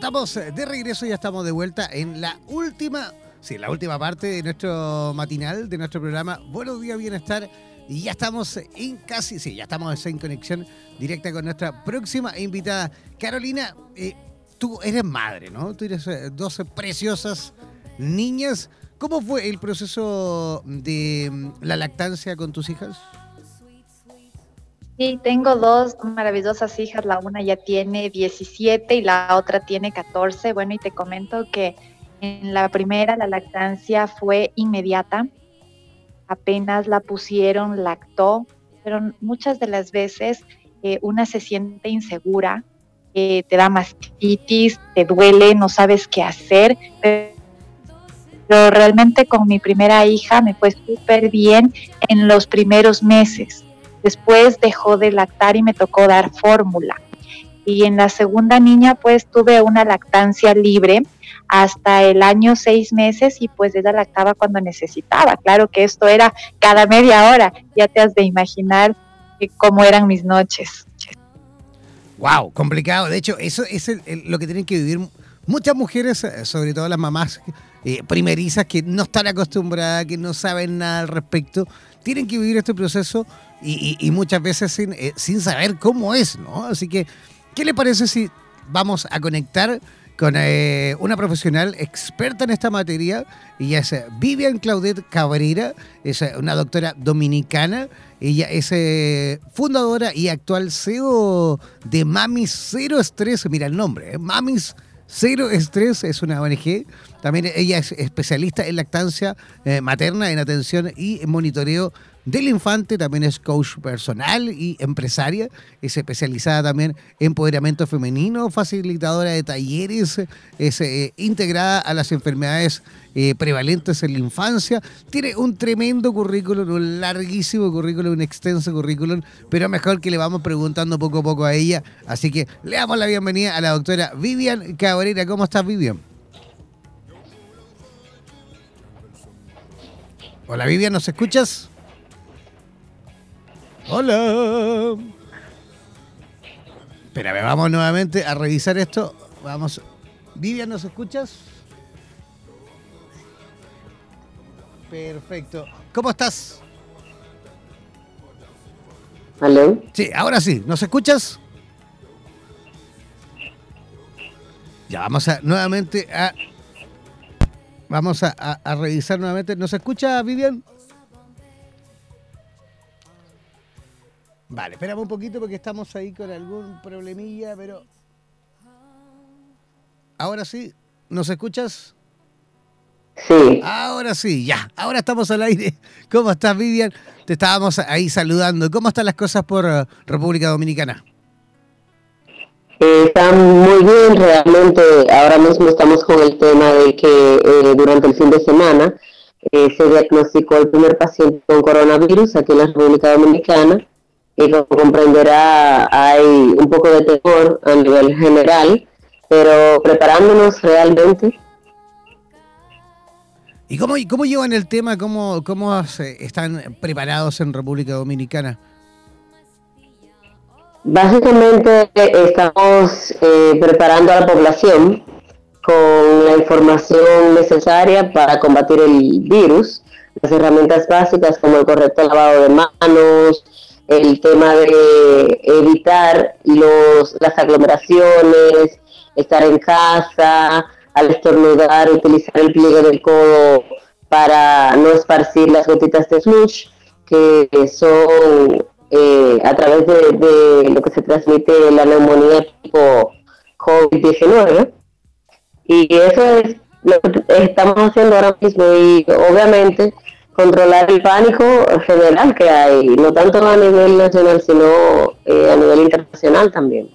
Estamos de regreso, ya estamos de vuelta en la última, sí, la última parte de nuestro matinal, de nuestro programa Buenos Días Bienestar. Y ya estamos en casi, sí, ya estamos en conexión directa con nuestra próxima invitada. Carolina, eh, tú eres madre, ¿no? Tú eres 12 eh, preciosas niñas. ¿Cómo fue el proceso de mm, la lactancia con tus hijas? Sí, tengo dos maravillosas hijas, la una ya tiene 17 y la otra tiene 14. Bueno, y te comento que en la primera la lactancia fue inmediata, apenas la pusieron, lactó, pero muchas de las veces eh, una se siente insegura, eh, te da mastitis, te duele, no sabes qué hacer, pero realmente con mi primera hija me fue súper bien en los primeros meses Después dejó de lactar y me tocó dar fórmula. Y en la segunda niña pues tuve una lactancia libre hasta el año seis meses y pues ella lactaba cuando necesitaba. Claro que esto era cada media hora. Ya te has de imaginar cómo eran mis noches. Wow, complicado. De hecho, eso es lo que tienen que vivir muchas mujeres, eh, sobre todo las mamás eh, primerizas que no están acostumbradas, que no saben nada al respecto, tienen que vivir este proceso y, muchas veces sin, eh, sin, saber cómo es, ¿no? Así que, ¿qué le parece si vamos a conectar con eh, una profesional experta en esta materia? Ella es eh, Vivian Claudette Cabrera, es una doctora dominicana. Ella es fundadora y actual CEO de Mamis Cero Estrés. Mira el nombre, Mamis Cero Estrés es una ONG. También ella es especialista en lactancia materna, en atención y monitoreo del infante, también es coach personal y empresaria, es especializada también en empoderamiento femenino, facilitadora de talleres, es eh, integrada a las enfermedades eh, prevalentes en la infancia, tiene un tremendo currículum, un larguísimo currículum, un extenso currículum, pero mejor que le vamos preguntando poco a poco a ella, así que le damos la bienvenida a la doctora Vivian Cabrera. ¿Cómo estás, Vivian? Hola Vivian, ¿nos escuchas? Hola. Espérame, vamos nuevamente a revisar esto. Vamos. Vivian, ¿nos escuchas? Perfecto. ¿Cómo estás? ¿Aló? Sí, ahora sí. ¿Nos escuchas? Ya, vamos a nuevamente a Vamos a, revisar nuevamente. ¿Nos escucha, Vivian? Vale, esperamos un poquito porque estamos ahí con algún problemilla, pero... Ahora sí, ¿nos escuchas? Sí. Ahora sí, ya. Ahora estamos al aire. ¿Cómo estás, Vivian? Te estábamos ahí saludando. ¿Cómo están las cosas por eh, República Dominicana? Eh, está muy bien, realmente ahora mismo estamos con el tema de que eh, durante el fin de semana eh, se diagnosticó el primer paciente con coronavirus aquí en la República Dominicana y como comprenderá hay un poco de temor a nivel general, pero preparándonos realmente. ¿Y cómo, cómo llevan el tema? ¿Cómo, cómo están preparados en República Dominicana? Básicamente estamos eh, preparando a la población con la información necesaria para combatir el virus, las herramientas básicas como el correcto lavado de manos, el tema de evitar los, las aglomeraciones, estar en casa, al estornudar, utilizar el pliegue del codo para no esparcir las gotitas de flush, que son eh, a través de, lo que se transmite la neumonía tipo COVID-19. Y eso es lo que estamos haciendo ahora mismo y obviamente controlar el pánico general que hay, no tanto a nivel nacional, sino eh, a nivel internacional también.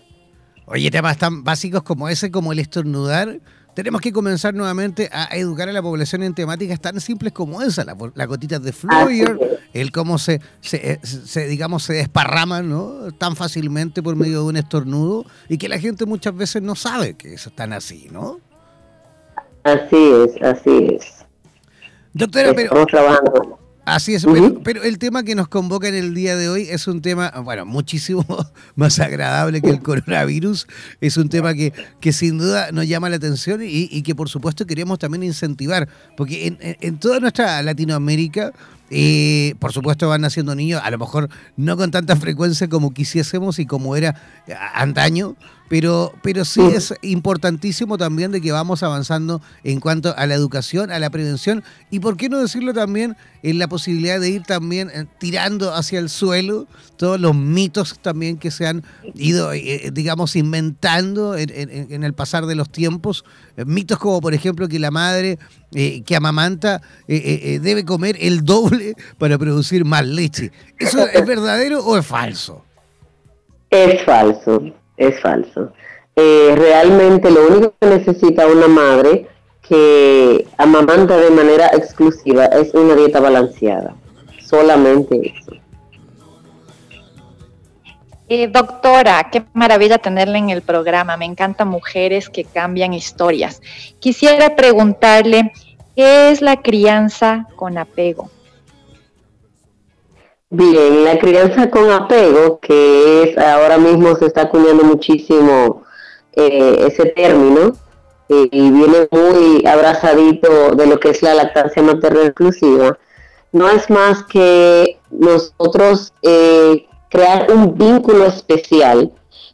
Oye, temas tan básicos como ese, como el estornudar, tenemos que comenzar nuevamente a educar a la población en temáticas tan simples como esa, la, la gotita de Floyer, el cómo se, se, digamos, se desparraman ¿no? tan fácilmente por medio de un estornudo y que la gente muchas veces no sabe que eso es tan así, ¿no? Así es, así es. Doctora, Estamos trabajando. Así es, pero, el tema que nos convoca en el día de hoy es un tema, bueno, muchísimo más agradable que el coronavirus. Es un tema que, que sin duda nos llama la atención y, que por supuesto queremos también incentivar, porque en, en toda nuestra Latinoamérica y por supuesto van naciendo niños, a lo mejor no con tanta frecuencia como quisiésemos y como era antaño, pero, pero sí es importantísimo también de que vamos avanzando en cuanto a la educación, a la prevención y por qué no decirlo también en la posibilidad de ir también eh, tirando hacia el suelo todos los mitos también que se han ido, eh, eh, digamos, inventando en, el pasar de los tiempos. Mitos como, por ejemplo, que la madre que amamanta debe comer el doble para producir más leche. ¿Eso es verdadero o es falso? Es falso es falso. Eh, realmente lo único que necesita una madre que amamanta de manera exclusiva es una dieta balanceada. Solamente eso. Eh, doctora, qué maravilla tenerla en el programa. Me encantan mujeres que cambian historias. Quisiera preguntarle, ¿qué es la crianza con apego? Bien, la crianza con apego, que es ahora mismo se está acuñando muchísimo eh, ese término, y viene muy abrazadito de lo que es la lactancia materna exclusiva, no es más que nosotros eh, crear un vínculo especial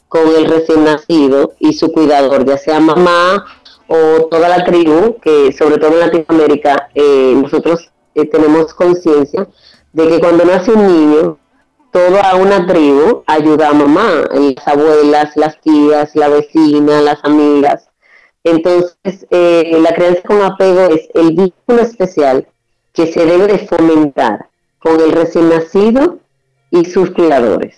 con el recién nacido y su cuidador, ya sea mamá o toda la tribu, que sobre todo en Latinoamérica nosotros tenemos conciencia de que cuando nace un niño, toda una tribu ayuda a mamá, las abuelas, las tías, la vecina, las amigas. Entonces, eh, la creencia con apego es el vínculo especial que se debe de fomentar con el recién nacido y sus cuidadores.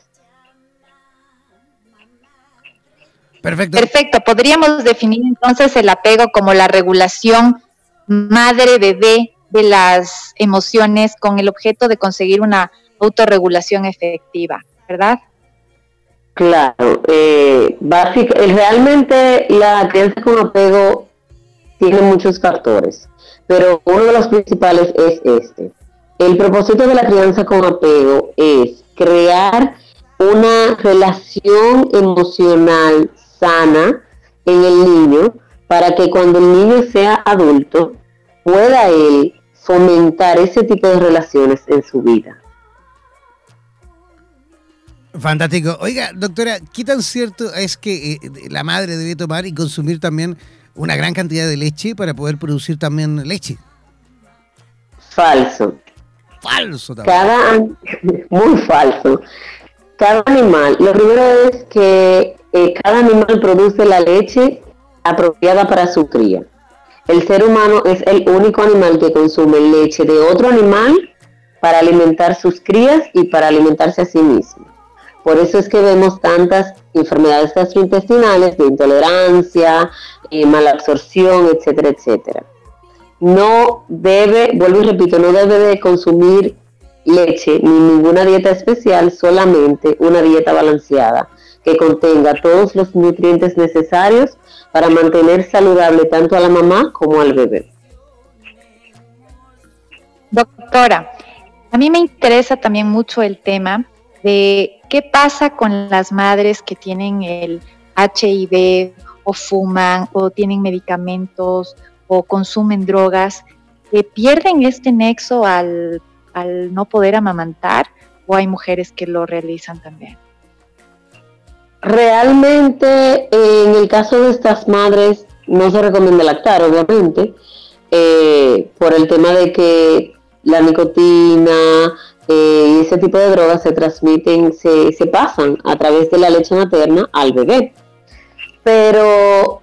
Perfecto. Perfecto. Podríamos definir entonces el apego como la regulación madre-bebé de las emociones con el objeto de conseguir una autorregulación efectiva, ¿verdad? Claro, eh, realmente la crianza con apego tiene muchos factores, pero uno de los principales es este. El propósito de la crianza con apego es crear una relación emocional sana en el niño para que cuando el niño sea adulto pueda él fomentar ese tipo de relaciones en su vida. Fantástico. Oiga, doctora, ¿qué tan cierto es que eh, la madre debe tomar y consumir también una gran cantidad de leche para poder producir también leche? Falso. Falso también. Cada, muy falso. Cada animal, lo primero es que eh, cada animal produce la leche apropiada para su cría. El ser humano es el único animal que consume leche de otro animal para alimentar sus crías y para alimentarse a sí mismo. Por eso es que vemos tantas enfermedades gastrointestinales de intolerancia, eh, mala absorción, etcétera, etcétera. No debe, vuelvo y repito, no debe de consumir leche ni ninguna dieta especial, solamente una dieta balanceada que contenga todos los nutrientes necesarios para mantener saludable tanto a la mamá como al bebé. Doctora, a mí me interesa también mucho el tema de qué pasa con las madres que tienen el HIV o fuman o tienen medicamentos o consumen drogas, que pierden este nexo al, al no poder amamantar o hay mujeres que lo realizan también. Realmente en el caso de estas madres no se recomienda lactar, obviamente, eh, por el tema de que la nicotina, eh, y ese tipo de drogas se transmiten, se, se pasan a través de la leche materna al bebé. Pero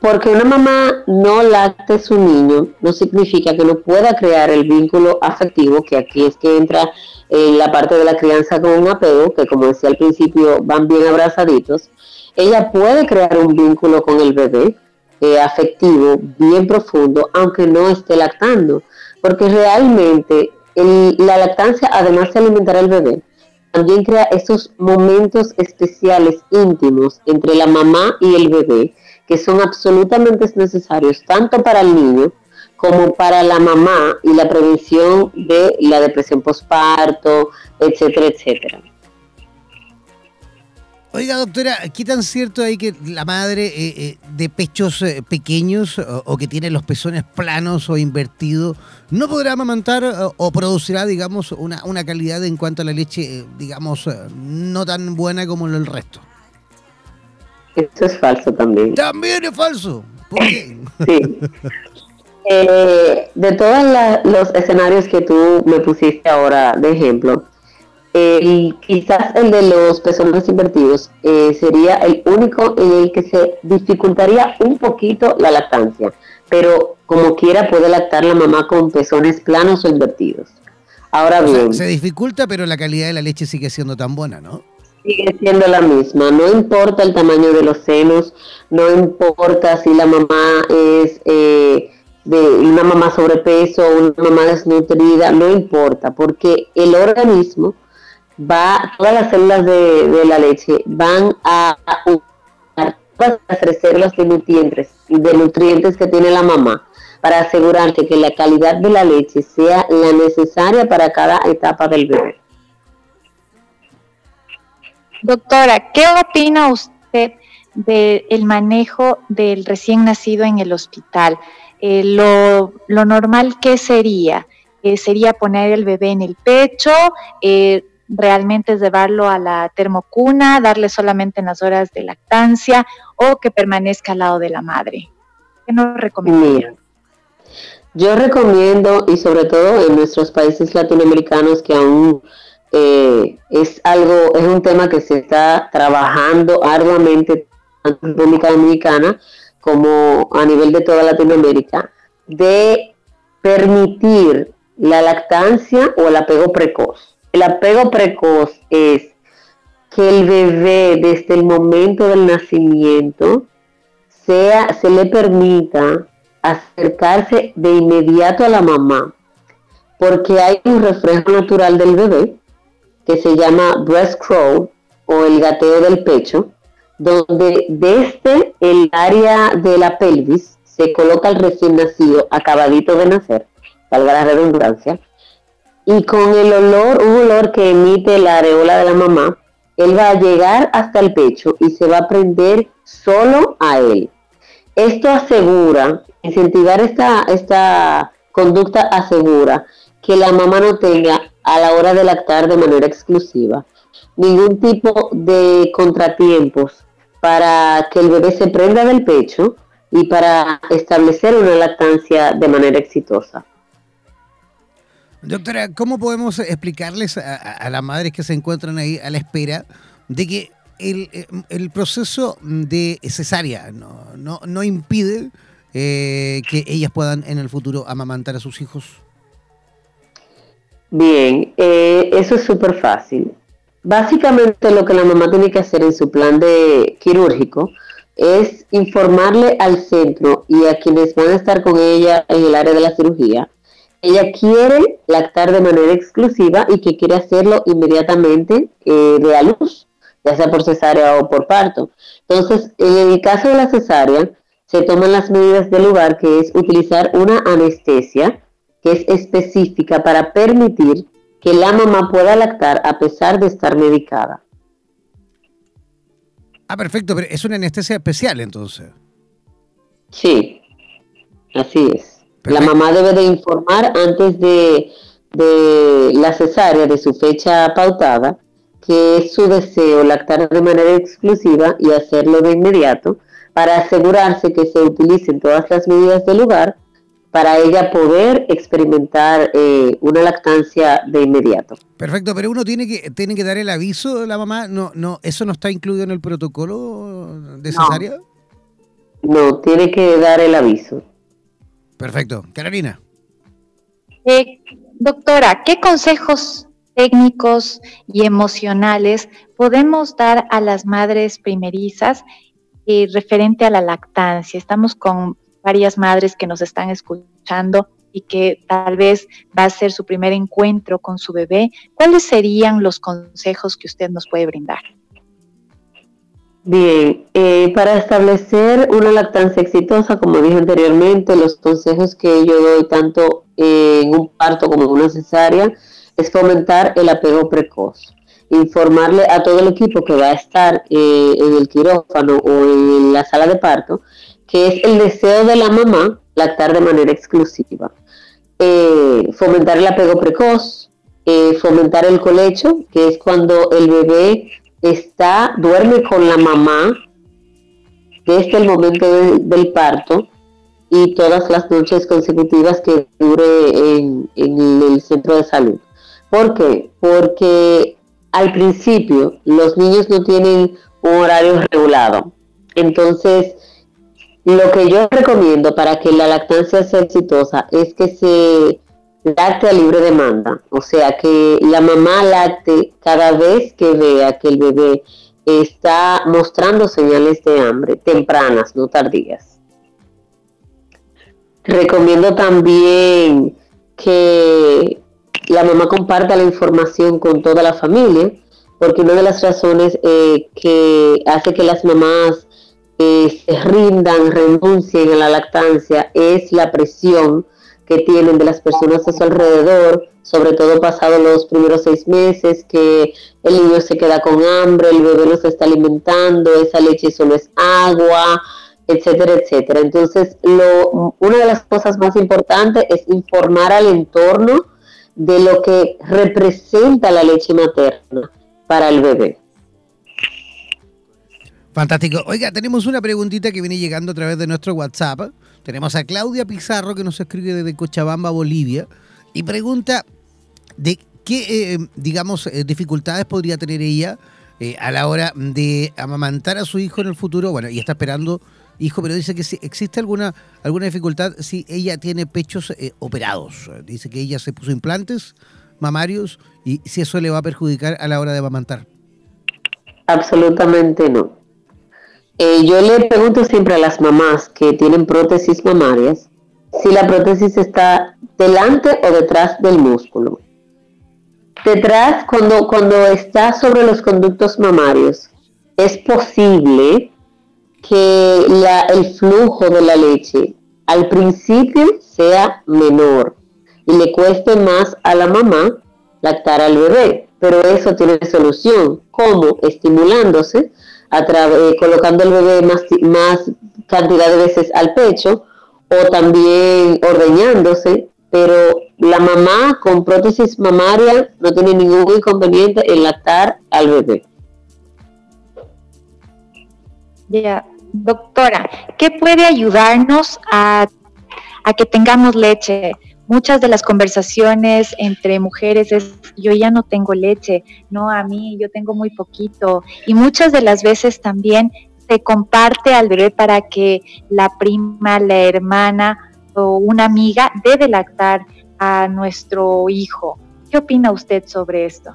porque una mamá no lacte su niño no significa que no pueda crear el vínculo afectivo, que aquí es que entra en la parte de la crianza con un apego, que como decía al principio van bien abrazaditos. Ella puede crear un vínculo con el bebé eh, afectivo bien profundo, aunque no esté lactando, porque realmente la lactancia, además de alimentar al bebé, también crea esos momentos especiales íntimos entre la mamá y el bebé que son absolutamente necesarios tanto para el niño como para la mamá y la prevención de la depresión postparto, etcétera, etcétera. Oiga, doctora, ¿qué tan cierto hay que la madre eh, eh, de pechos eh, pequeños o, que tiene los pezones planos o invertidos no podrá amamantar o producirá, digamos, una, una, calidad en cuanto a la leche, digamos, no tan buena como el resto? Eso es falso también. También es falso. ¿Por qué? sí. de todos los escenarios que tú me pusiste ahora de ejemplo, y quizás el de los pezones invertidos eh, sería el único en el que se dificultaría un poquito la lactancia, pero como quiera puede lactar la mamá con pezones planos o invertidos. Ahora bien, se dificulta, pero la calidad de la leche sigue siendo tan buena, ¿no? Sigue siendo la misma, no importa el tamaño de los senos, no importa si la mamá es eh, de una mamá sobrepeso o una mamá desnutrida, no importa, porque el organismo va, todas las células de, la leche van a, ofrecer los nutrientes, de nutrientes que tiene la mamá para asegurarse que la calidad de la leche sea la necesaria para cada etapa del bebé. Doctora, ¿qué opina usted del manejo del recién nacido en el hospital? Eh, lo, normal, ¿qué sería? Eh, ¿Sería poner el bebé en el pecho? Eh, realmente llevarlo a la termocuna, darle solamente en las horas de lactancia o que permanezca al lado de la madre. ¿Qué nos recomienda? Yo recomiendo, y sobre todo en nuestros países latinoamericanos, que aún eh, es algo, es un tema que se está trabajando arduamente en República Dominicana como a nivel de toda Latinoamérica, de permitir la lactancia o el apego precoz. El apego precoz es que el bebé desde el momento del nacimiento sea, se le permita acercarse de inmediato a la mamá, porque hay un reflejo natural del bebé que se llama breast crawl o el gateo del pecho, donde desde el área de la pelvis se coloca el recién nacido acabadito de nacer, salga la redundancia, y con el olor, un olor que emite la areola de la mamá, él va a llegar hasta el pecho y se va a prender solo a él. Esto asegura, incentivar esta, esta conducta asegura que la mamá no tenga a la hora de lactar de manera exclusiva ningún tipo de contratiempos para que el bebé se prenda del pecho y para establecer una lactancia de manera exitosa. Doctora, ¿cómo podemos explicarles a, las madres que se encuentran ahí a la espera de que el, proceso de cesárea no, no, impide eh, que ellas puedan en el futuro amamantar a sus hijos? Bien, eh, eso es súper fácil. Básicamente lo que la mamá tiene que hacer en su plan de quirúrgico es informarle al centro y a quienes van a estar con ella en el área de la cirugía. Ella quiere lactar de manera exclusiva y que quiere hacerlo inmediatamente eh, de a luz, ya sea por cesárea o por parto. Entonces, en el caso de la cesárea, se toman las medidas del lugar, que es utilizar una anestesia que es específica para permitir que la mamá pueda lactar a pesar de estar medicada. Ah, perfecto, pero es una anestesia especial entonces. Sí, así es. La mamá debe de informar antes de, de la cesárea, de su fecha pautada, que es su deseo lactar de manera exclusiva y hacerlo de inmediato para asegurarse que se utilicen todas las medidas del lugar para ella poder experimentar eh, una lactancia de inmediato. Perfecto, pero uno tiene que tiene que dar el aviso de la mamá, no no eso no está incluido en el protocolo de cesárea. No, tiene que dar el aviso. Perfecto, Carolina. Eh, doctora, ¿qué consejos técnicos y emocionales podemos dar a las madres primerizas eh, referente a la lactancia? Estamos con varias madres que nos están escuchando y que tal vez va a ser su primer encuentro con su bebé, ¿cuáles serían los consejos que usted nos puede brindar? Bien, eh, para establecer una lactancia exitosa, como dije anteriormente, los consejos que yo doy tanto en un parto como en una cesárea es fomentar el apego precoz, informarle a todo el equipo que va a estar eh, en el quirófano o en la sala de parto que es el deseo de la mamá lactar de manera exclusiva. Eh, fomentar el apego precoz, eh, fomentar el colecho, que es cuando el bebé está, duerme con la mamá desde el momento del parto y todas las noches consecutivas que dure en, en el centro de salud. ¿Por qué? Porque al principio los niños no tienen un horario regulado. Entonces, lo que yo recomiendo para que la lactancia sea exitosa es que se lacte a libre demanda, o sea, que la mamá lacte cada vez que vea que el bebé está mostrando señales de hambre, tempranas, no tardías. Recomiendo también que la mamá comparta la información con toda la familia, porque una de las razones eh, que hace que las mamás se rindan, renuncien a la lactancia, es la presión que tienen de las personas a su alrededor, sobre todo pasado los primeros seis meses, que el niño se queda con hambre, el bebé no se está alimentando, esa leche solo es agua, etcétera, etcétera. Entonces, una de las cosas más importantes es informar al entorno de lo que representa la leche materna para el bebé. Fantástico. Oiga, tenemos una preguntita que viene llegando a través de nuestro WhatsApp. Tenemos a Claudia Pizarro que nos escribe desde Cochabamba, Bolivia, y pregunta de qué, eh, digamos, eh, dificultades podría tener ella eh, a la hora de amamantar a su hijo en el futuro. Bueno, y está esperando hijo, pero dice que si existe alguna, alguna dificultad si ella tiene pechos eh, operados. Dice que ella se puso implantes mamarios y si eso le va a perjudicar a la hora de amamantar. Absolutamente no. Eh, yo le pregunto siempre a las mamás que tienen prótesis mamarias si la prótesis está delante o detrás del músculo. Detrás, cuando, cuando está sobre los conductos mamarios, es posible que el flujo de la leche al principio sea menor y le cueste más a la mamá lactar al bebé. Pero eso tiene solución, como estimulándose, través, colocando al bebé más, más cantidad de veces al pecho o también ordeñándose, pero la mamá con prótesis mamaria no tiene ningún inconveniente en lactar al bebé. Ya, doctora, ¿qué puede ayudarnos a, a que tengamos leche? Muchas de las conversaciones entre mujeres es, yo ya no tengo leche, no, a mí yo tengo muy poquito. Y muchas de las veces también se comparte al bebé para que la prima, la hermana o una amiga debe lactar a nuestro hijo. ¿Qué opina usted sobre esto?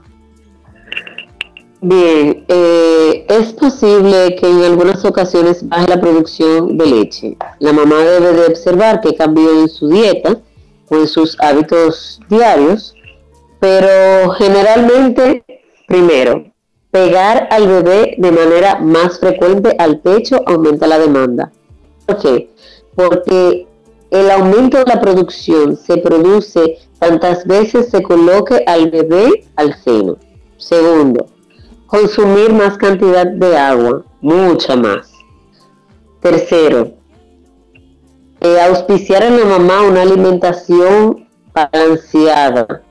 Bien, eh, es posible que en algunas ocasiones baje la producción de leche. La mamá debe de observar que cambió en su dieta en sus hábitos diarios, pero generalmente, primero, pegar al bebé de manera más frecuente al pecho aumenta la demanda. ¿Por qué? Porque el aumento de la producción se produce tantas veces se coloque al bebé al seno. Segundo, consumir más cantidad de agua, mucha más. Tercero, eh, auspiciar a la mamá una alimentación balanceada,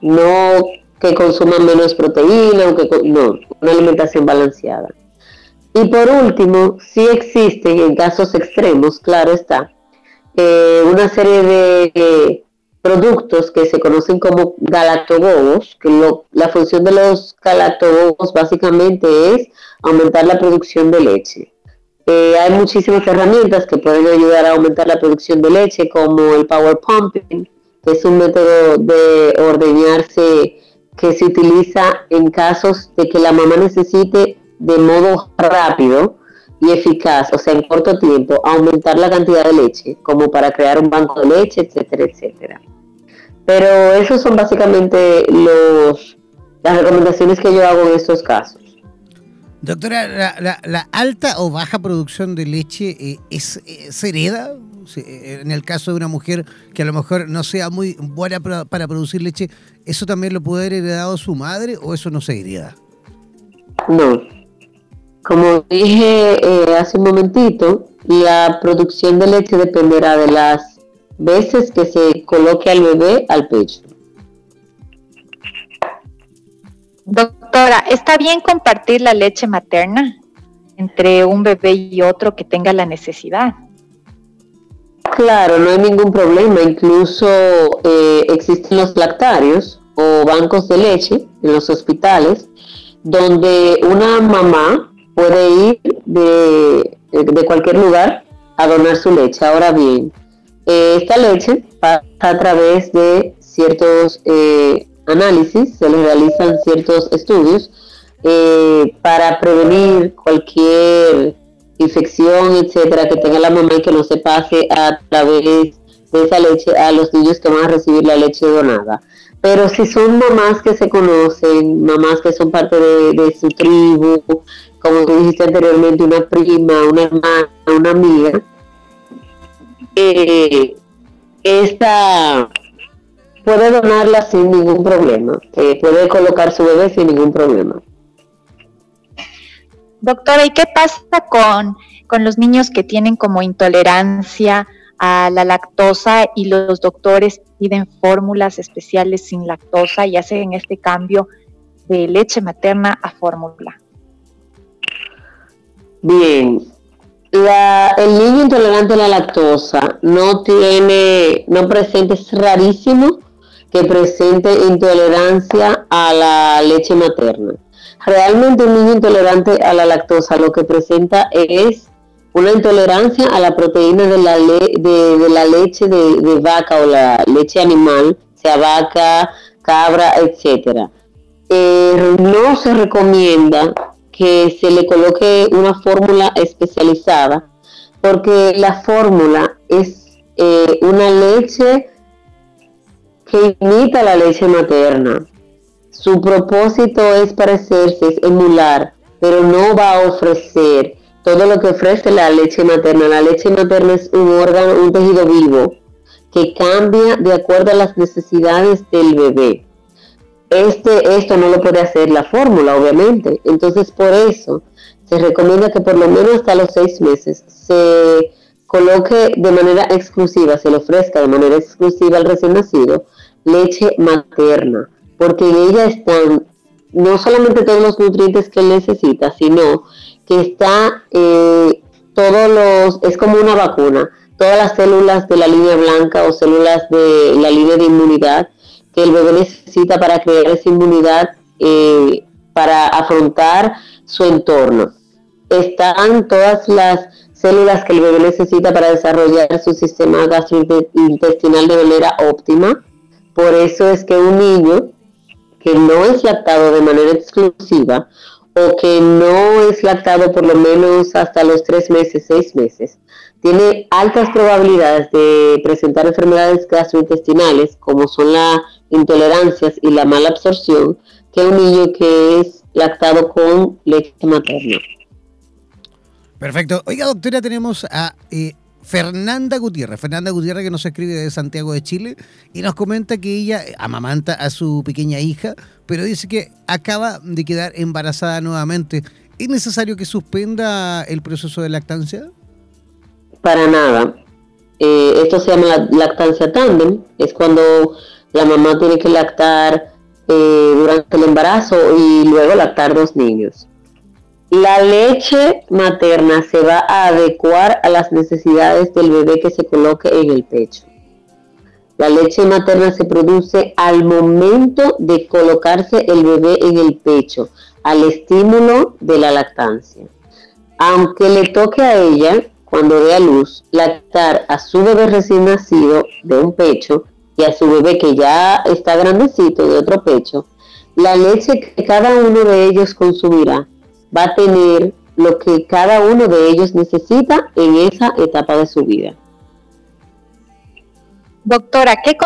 no que consuma menos proteína, no, una alimentación balanceada. Y por último, si existen en casos extremos, claro está, eh, una serie de productos que se conocen como galactobobos, que la función de los galactobobos básicamente es aumentar la producción de leche. Eh, hay muchísimas herramientas que pueden ayudar a aumentar la producción de leche, como el power pumping, que es un método de ordeñarse que se utiliza en casos de que la mamá necesite de modo rápido y eficaz, o sea, en corto tiempo, aumentar la cantidad de leche, como para crear un banco de leche, etcétera, etcétera. Pero esos son básicamente los, las recomendaciones que yo hago en estos casos. Doctora, ¿la, alta o baja producción de leche eh, es, eh, se hereda? Eh, en el caso de una mujer que a lo mejor no sea muy buena para, producir leche, ¿eso también lo puede haber heredado su madre o eso no se hereda? No. Como dije hace un momentito, la producción de leche dependerá de las veces que se coloque al bebé al pecho. Doctora, ¿está bien compartir la leche materna entre un bebé y otro que tenga la necesidad? Claro, no hay ningún problema. Incluso eh, existen los lactarios o bancos de leche en los hospitales donde una mamá puede ir de, de cualquier lugar a donar su leche. Ahora bien, eh, esta leche pasa a través de ciertos eh, análisis, se le realizan ciertos estudios eh, para prevenir cualquier infección, etcétera, que tenga la mamá y que no se pase a través de esa leche a los niños que van a recibir la leche donada. Pero si son mamás que se conocen, mamás que son parte de, su tribu, como tú dijiste anteriormente, una prima, una hermana, una amiga, eh, esta puede donarla sin ningún problema, puede colocar su bebé sin ningún problema. Doctora, ¿y qué pasa con, con los niños que tienen como intolerancia a la lactosa y los doctores piden fórmulas especiales sin lactosa y hacen este cambio de leche materna a fórmula? Bien, el niño intolerante a la lactosa no tiene, no presenta, es rarísimo que presente intolerancia a la leche materna. Realmente un niño intolerante a la lactosa lo que presenta es una intolerancia a la proteína de la, de, la leche de, vaca o la leche animal, sea vaca, cabra, etcétera. Eh, no se recomienda que se le coloque una fórmula especializada porque la fórmula es eh, una leche que imita la leche materna. Su propósito es parecerse, es emular, pero no va a ofrecer todo lo que ofrece la leche materna. La leche materna es un órgano, un tejido vivo que cambia de acuerdo a las necesidades del bebé. Este, esto no lo puede hacer la fórmula, obviamente. Entonces, por eso se recomienda que por lo menos hasta los seis meses se coloque de manera exclusiva, se le ofrezca de manera exclusiva al recién nacido leche materna, porque en ella están no solamente todos los nutrientes que él necesita, sino que está eh, todos los, es como una vacuna, todas las células de la línea blanca o células de la línea de inmunidad que el bebé necesita para crear esa inmunidad eh, para afrontar su entorno. Están todas las células que el bebé necesita para desarrollar su sistema gastrointestinal de manera óptima. Por eso es que un niño que no es lactado de manera exclusiva o que no es lactado por lo menos hasta los tres meses, seis meses, tiene altas probabilidades de presentar enfermedades gastrointestinales como son las intolerancias y la mala absorción que un niño que es lactado con leche materna. Perfecto. Oiga, doctora, tenemos a eh, Fernanda Gutiérrez. Fernanda Gutiérrez que nos escribe de Santiago de Chile y nos comenta que ella amamanta a su pequeña hija, pero dice que acaba de quedar embarazada nuevamente. ¿Es necesario que suspenda el proceso de lactancia? Para nada. Eh, esto se llama lactancia tándem. Es cuando la mamá tiene que lactar eh, durante el embarazo y luego lactar dos niños. La leche materna se va a adecuar a las necesidades del bebé que se coloque en el pecho. La leche materna se produce al momento de colocarse el bebé en el pecho, al estímulo de la lactancia. Aunque le toque a ella, cuando dé a luz, lactar a su bebé recién nacido de un pecho y a su bebé que ya está grandecito de otro pecho, la leche que cada uno de ellos consumirá va a tener lo que cada uno de ellos necesita en esa etapa de su vida. Doctora, ¿qué,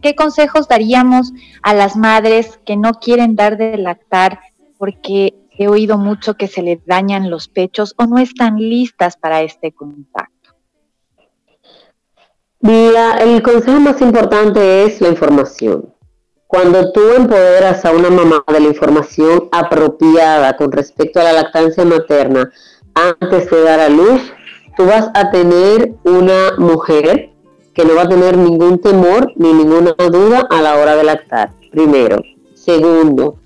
¿qué consejos daríamos a las madres que no quieren dar de lactar porque he oído mucho que se les dañan los pechos o no están listas para este contacto? el consejo más importante es la información. Cuando tú empoderas a una mamá de la información apropiada con respecto a la lactancia materna antes de dar a luz, tú vas a tener una mujer que no va a tener ningún temor ni ninguna duda a la hora de lactar. Primero. Segundo,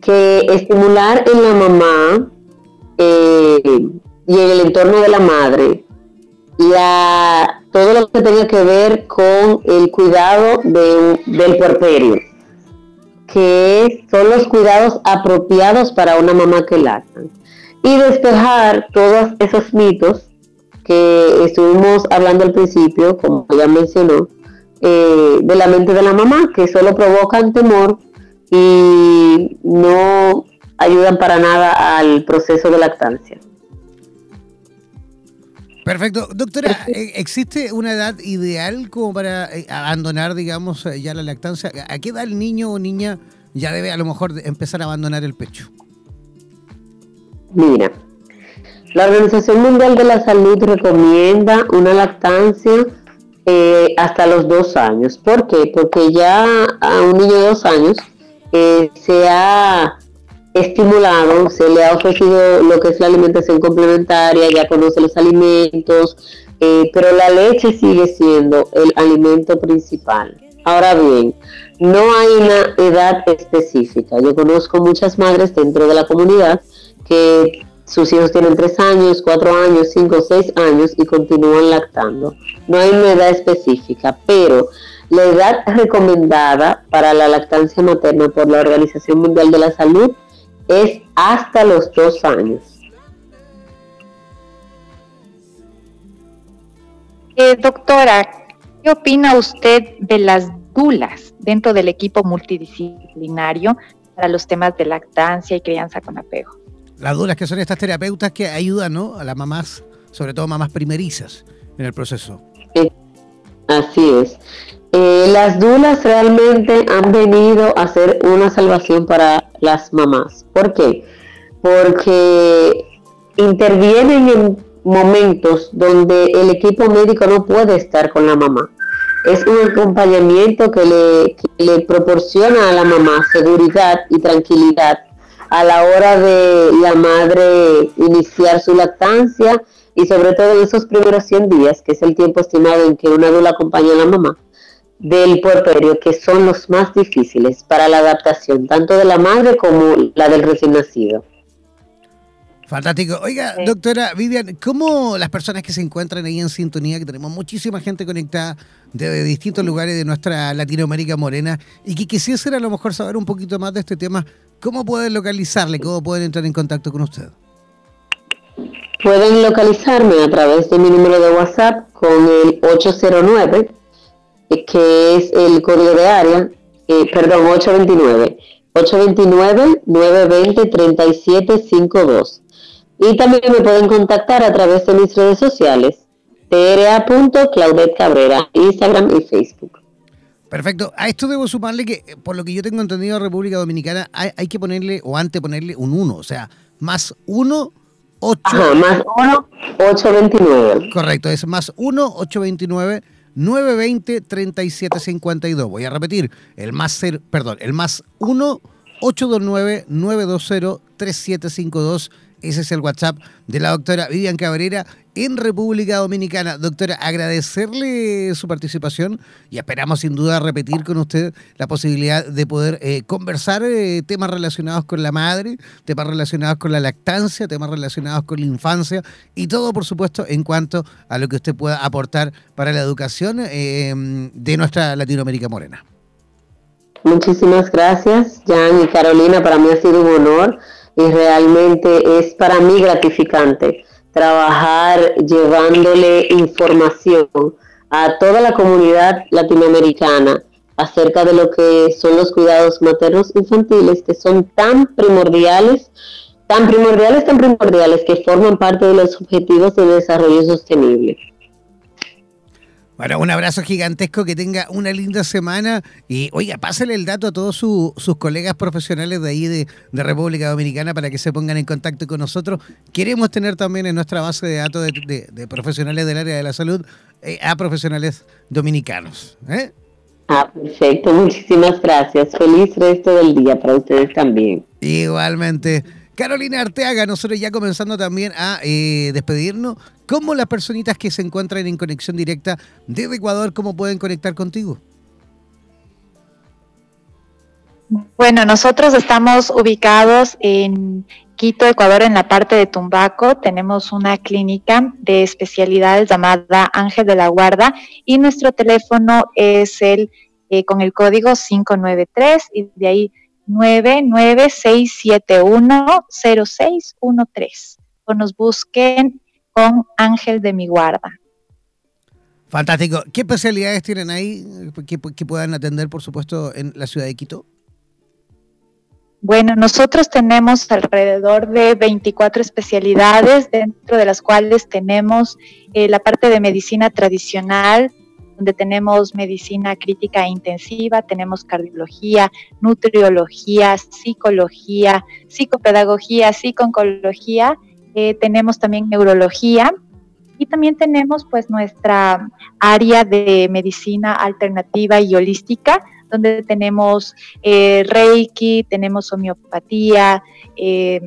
que estimular en la mamá eh, y en el entorno de la madre la, todo lo que tenga que ver con el cuidado del puerperio, que son los cuidados apropiados para una mamá que lacta. Y despejar todos esos mitos que estuvimos hablando al principio, como ya mencionó, eh, de la mente de la mamá, que solo provocan temor y no ayudan para nada al proceso de lactancia. Perfecto. Doctora, eh, ¿existe una edad ideal como para eh, abandonar, digamos, eh, ya la lactancia? ¿A qué edad el niño o niña ya debe a lo mejor empezar a abandonar el pecho? Mira, la Organización Mundial de la Salud recomienda una lactancia hasta los dos años. ¿Por qué? Porque ya a un niño de dos años se ha estimulado, se le ha ofrecido lo que es la alimentación complementaria, ya conoce los alimentos, eh, pero la leche sigue siendo el alimento principal. Ahora bien, no hay una edad específica. Yo conozco muchas madres dentro de la comunidad que sus hijos tienen 3 años, 4 años, 5, 6 años y continúan lactando. No hay una edad específica, pero la edad recomendada para la lactancia materna por la Organización Mundial de la Salud es hasta los dos años. Eh, doctora, ¿qué opina usted de las dulas dentro del equipo multidisciplinario para los temas de lactancia y crianza con apego? Las dulas que son estas terapeutas que ayudan ¿no? a las mamás, sobre todo mamás primerizas, en el proceso. Así es. Eh, las dulas realmente han venido a ser una salvación para las mamás. ¿Por qué? Porque intervienen en momentos donde el equipo médico no puede estar con la mamá. Es un acompañamiento que le, que le proporciona a la mamá seguridad y tranquilidad a la hora de la madre iniciar su lactancia y sobre todo en esos primeros 100 días, que es el tiempo estimado en que una dula acompaña a la mamá del puerperio, que son los más difíciles para la adaptación, tanto de la madre como la del recién nacido. Fantástico. Oiga, doctora Vivian, ¿cómo las personas que se encuentran ahí en sintonía, que tenemos muchísima gente conectada de distintos lugares de nuestra Latinoamérica morena y que quisiesen a lo mejor saber un poquito más de este tema, ¿cómo pueden localizarle? ¿Cómo pueden entrar en contacto con usted? Pueden localizarme a través de mi número de WhatsApp con el 809, eh, que es el código de área, eh, perdón, 829. 829-920-3752. Y también me pueden contactar a través de mis redes sociales, tra.claudet Cabrera, Instagram y Facebook. Perfecto. A esto debo sumarle que, eh, por lo que yo tengo entendido, República Dominicana hay, hay que ponerle o anteponerle un 1, o sea, más 1, 8. más 1, 829. Correcto, es más 1, 829. 920 3752. Voy a repetir, el más ser, perdón, el más 1 829 920 3752 ese es el WhatsApp de la doctora Vivian Cabrera en República Dominicana. Doctora, agradecerle su participación y esperamos sin duda repetir con usted la posibilidad de poder eh, conversar eh, temas relacionados con la madre, temas relacionados con la lactancia, temas relacionados con la infancia y todo, por supuesto, en cuanto a lo que usted pueda aportar para la educación eh, de nuestra Latinoamérica morena. Muchísimas gracias, Jan y Carolina. Para mí ha sido un honor y realmente es para mí gratificante trabajar llevándole información a toda la comunidad latinoamericana acerca de lo que son los cuidados maternos infantiles que son tan primordiales, tan primordiales, tan primordiales que forman parte de los objetivos de desarrollo sostenible. Bueno, un abrazo gigantesco, que tenga una linda semana y oiga, pásale el dato a todos sus colegas profesionales de ahí de, República Dominicana para que se pongan en contacto con nosotros. Queremos tener también en nuestra base de datos de, profesionales del área de la salud eh, a profesionales dominicanos. ¿eh? Ah, perfecto, muchísimas gracias. Feliz resto del día para ustedes también. Igualmente. Carolina Arteaga, nosotros ya comenzando también a eh, despedirnos. ¿Cómo las personitas que se encuentran en conexión directa desde Ecuador, cómo pueden conectar contigo? Bueno, nosotros estamos ubicados en Quito, Ecuador, en la parte de Tumbaco. Tenemos una clínica de especialidades llamada Ángel de la Guarda y nuestro teléfono es el eh, con el código 593 y de ahí 996710613 o nos busquen con Ángel de mi guarda. Fantástico. ¿Qué especialidades tienen ahí que, puedan atender, por supuesto, en la ciudad de Quito? Bueno, nosotros tenemos alrededor de 24 especialidades, dentro de las cuales tenemos eh, la parte de medicina tradicional, donde tenemos medicina crítica e intensiva, tenemos cardiología, nutriología, psicología, psicopedagogía, psicooncología, eh, tenemos también neurología y también tenemos pues nuestra área de medicina alternativa y holística, donde tenemos eh, Reiki, tenemos homeopatía, eh,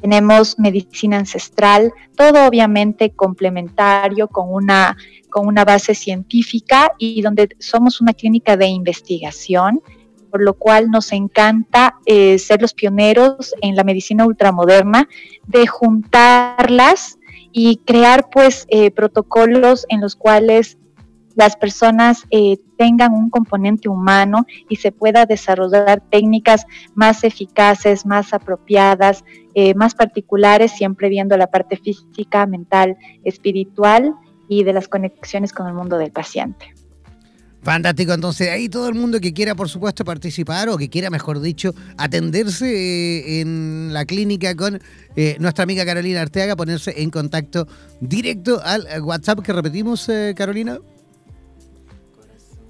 tenemos medicina ancestral, todo obviamente complementario con una, con una base científica y donde somos una clínica de investigación, por lo cual nos encanta eh, ser los pioneros en la medicina ultramoderna de juntarlas y crear pues eh, protocolos en los cuales las personas eh, tengan un componente humano y se pueda desarrollar técnicas más eficaces, más apropiadas, eh, más particulares, siempre viendo la parte física, mental, espiritual y de las conexiones con el mundo del paciente. Fantástico, entonces ahí todo el mundo que quiera, por supuesto, participar o que quiera, mejor dicho, atenderse eh, en la clínica con eh, nuestra amiga Carolina Arteaga, ponerse en contacto directo al WhatsApp que repetimos, eh, Carolina.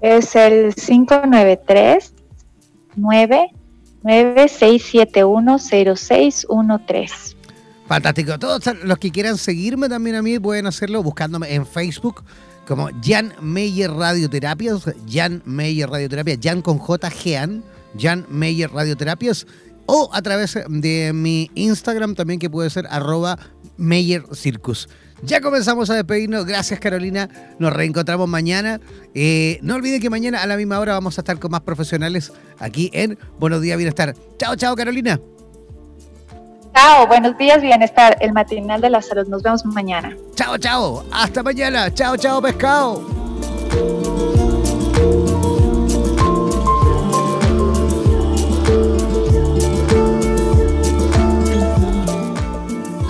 Es el 593 99671 0613. Fantástico. Todos los que quieran seguirme también a mí pueden hacerlo buscándome en Facebook como Jan Meyer Radioterapias, Jan Meyer Radioterapias, Jan con J, Jean, Jan Meyer Radioterapias, o a través de mi Instagram también que puede ser arroba Meyer Circus. Ya comenzamos a despedirnos. Gracias, Carolina. Nos reencontramos mañana. Eh, no olviden que mañana a la misma hora vamos a estar con más profesionales aquí en Buenos Días Bienestar. Chao, chao, Carolina. Chao, buenos días, bienestar, el matinal de la salud. Nos vemos mañana. Chao, chao. Hasta mañana. Chao, chao, pescado.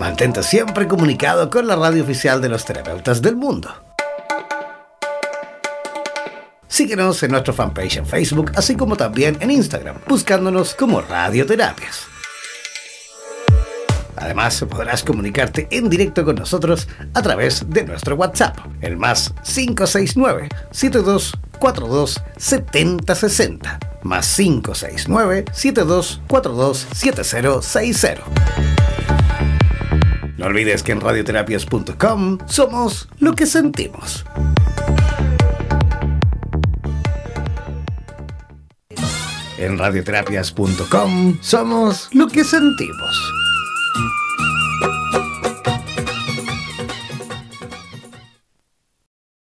Mantente siempre comunicado con la radio oficial de los terapeutas del mundo. Síguenos en nuestro fanpage en Facebook, así como también en Instagram, buscándonos como Radioterapias. Además, podrás comunicarte en directo con nosotros a través de nuestro WhatsApp, el más 569 7242 7060 más 569 7242 7060. No olvides que en radioterapias.com somos lo que sentimos. En radioterapias.com somos lo que sentimos.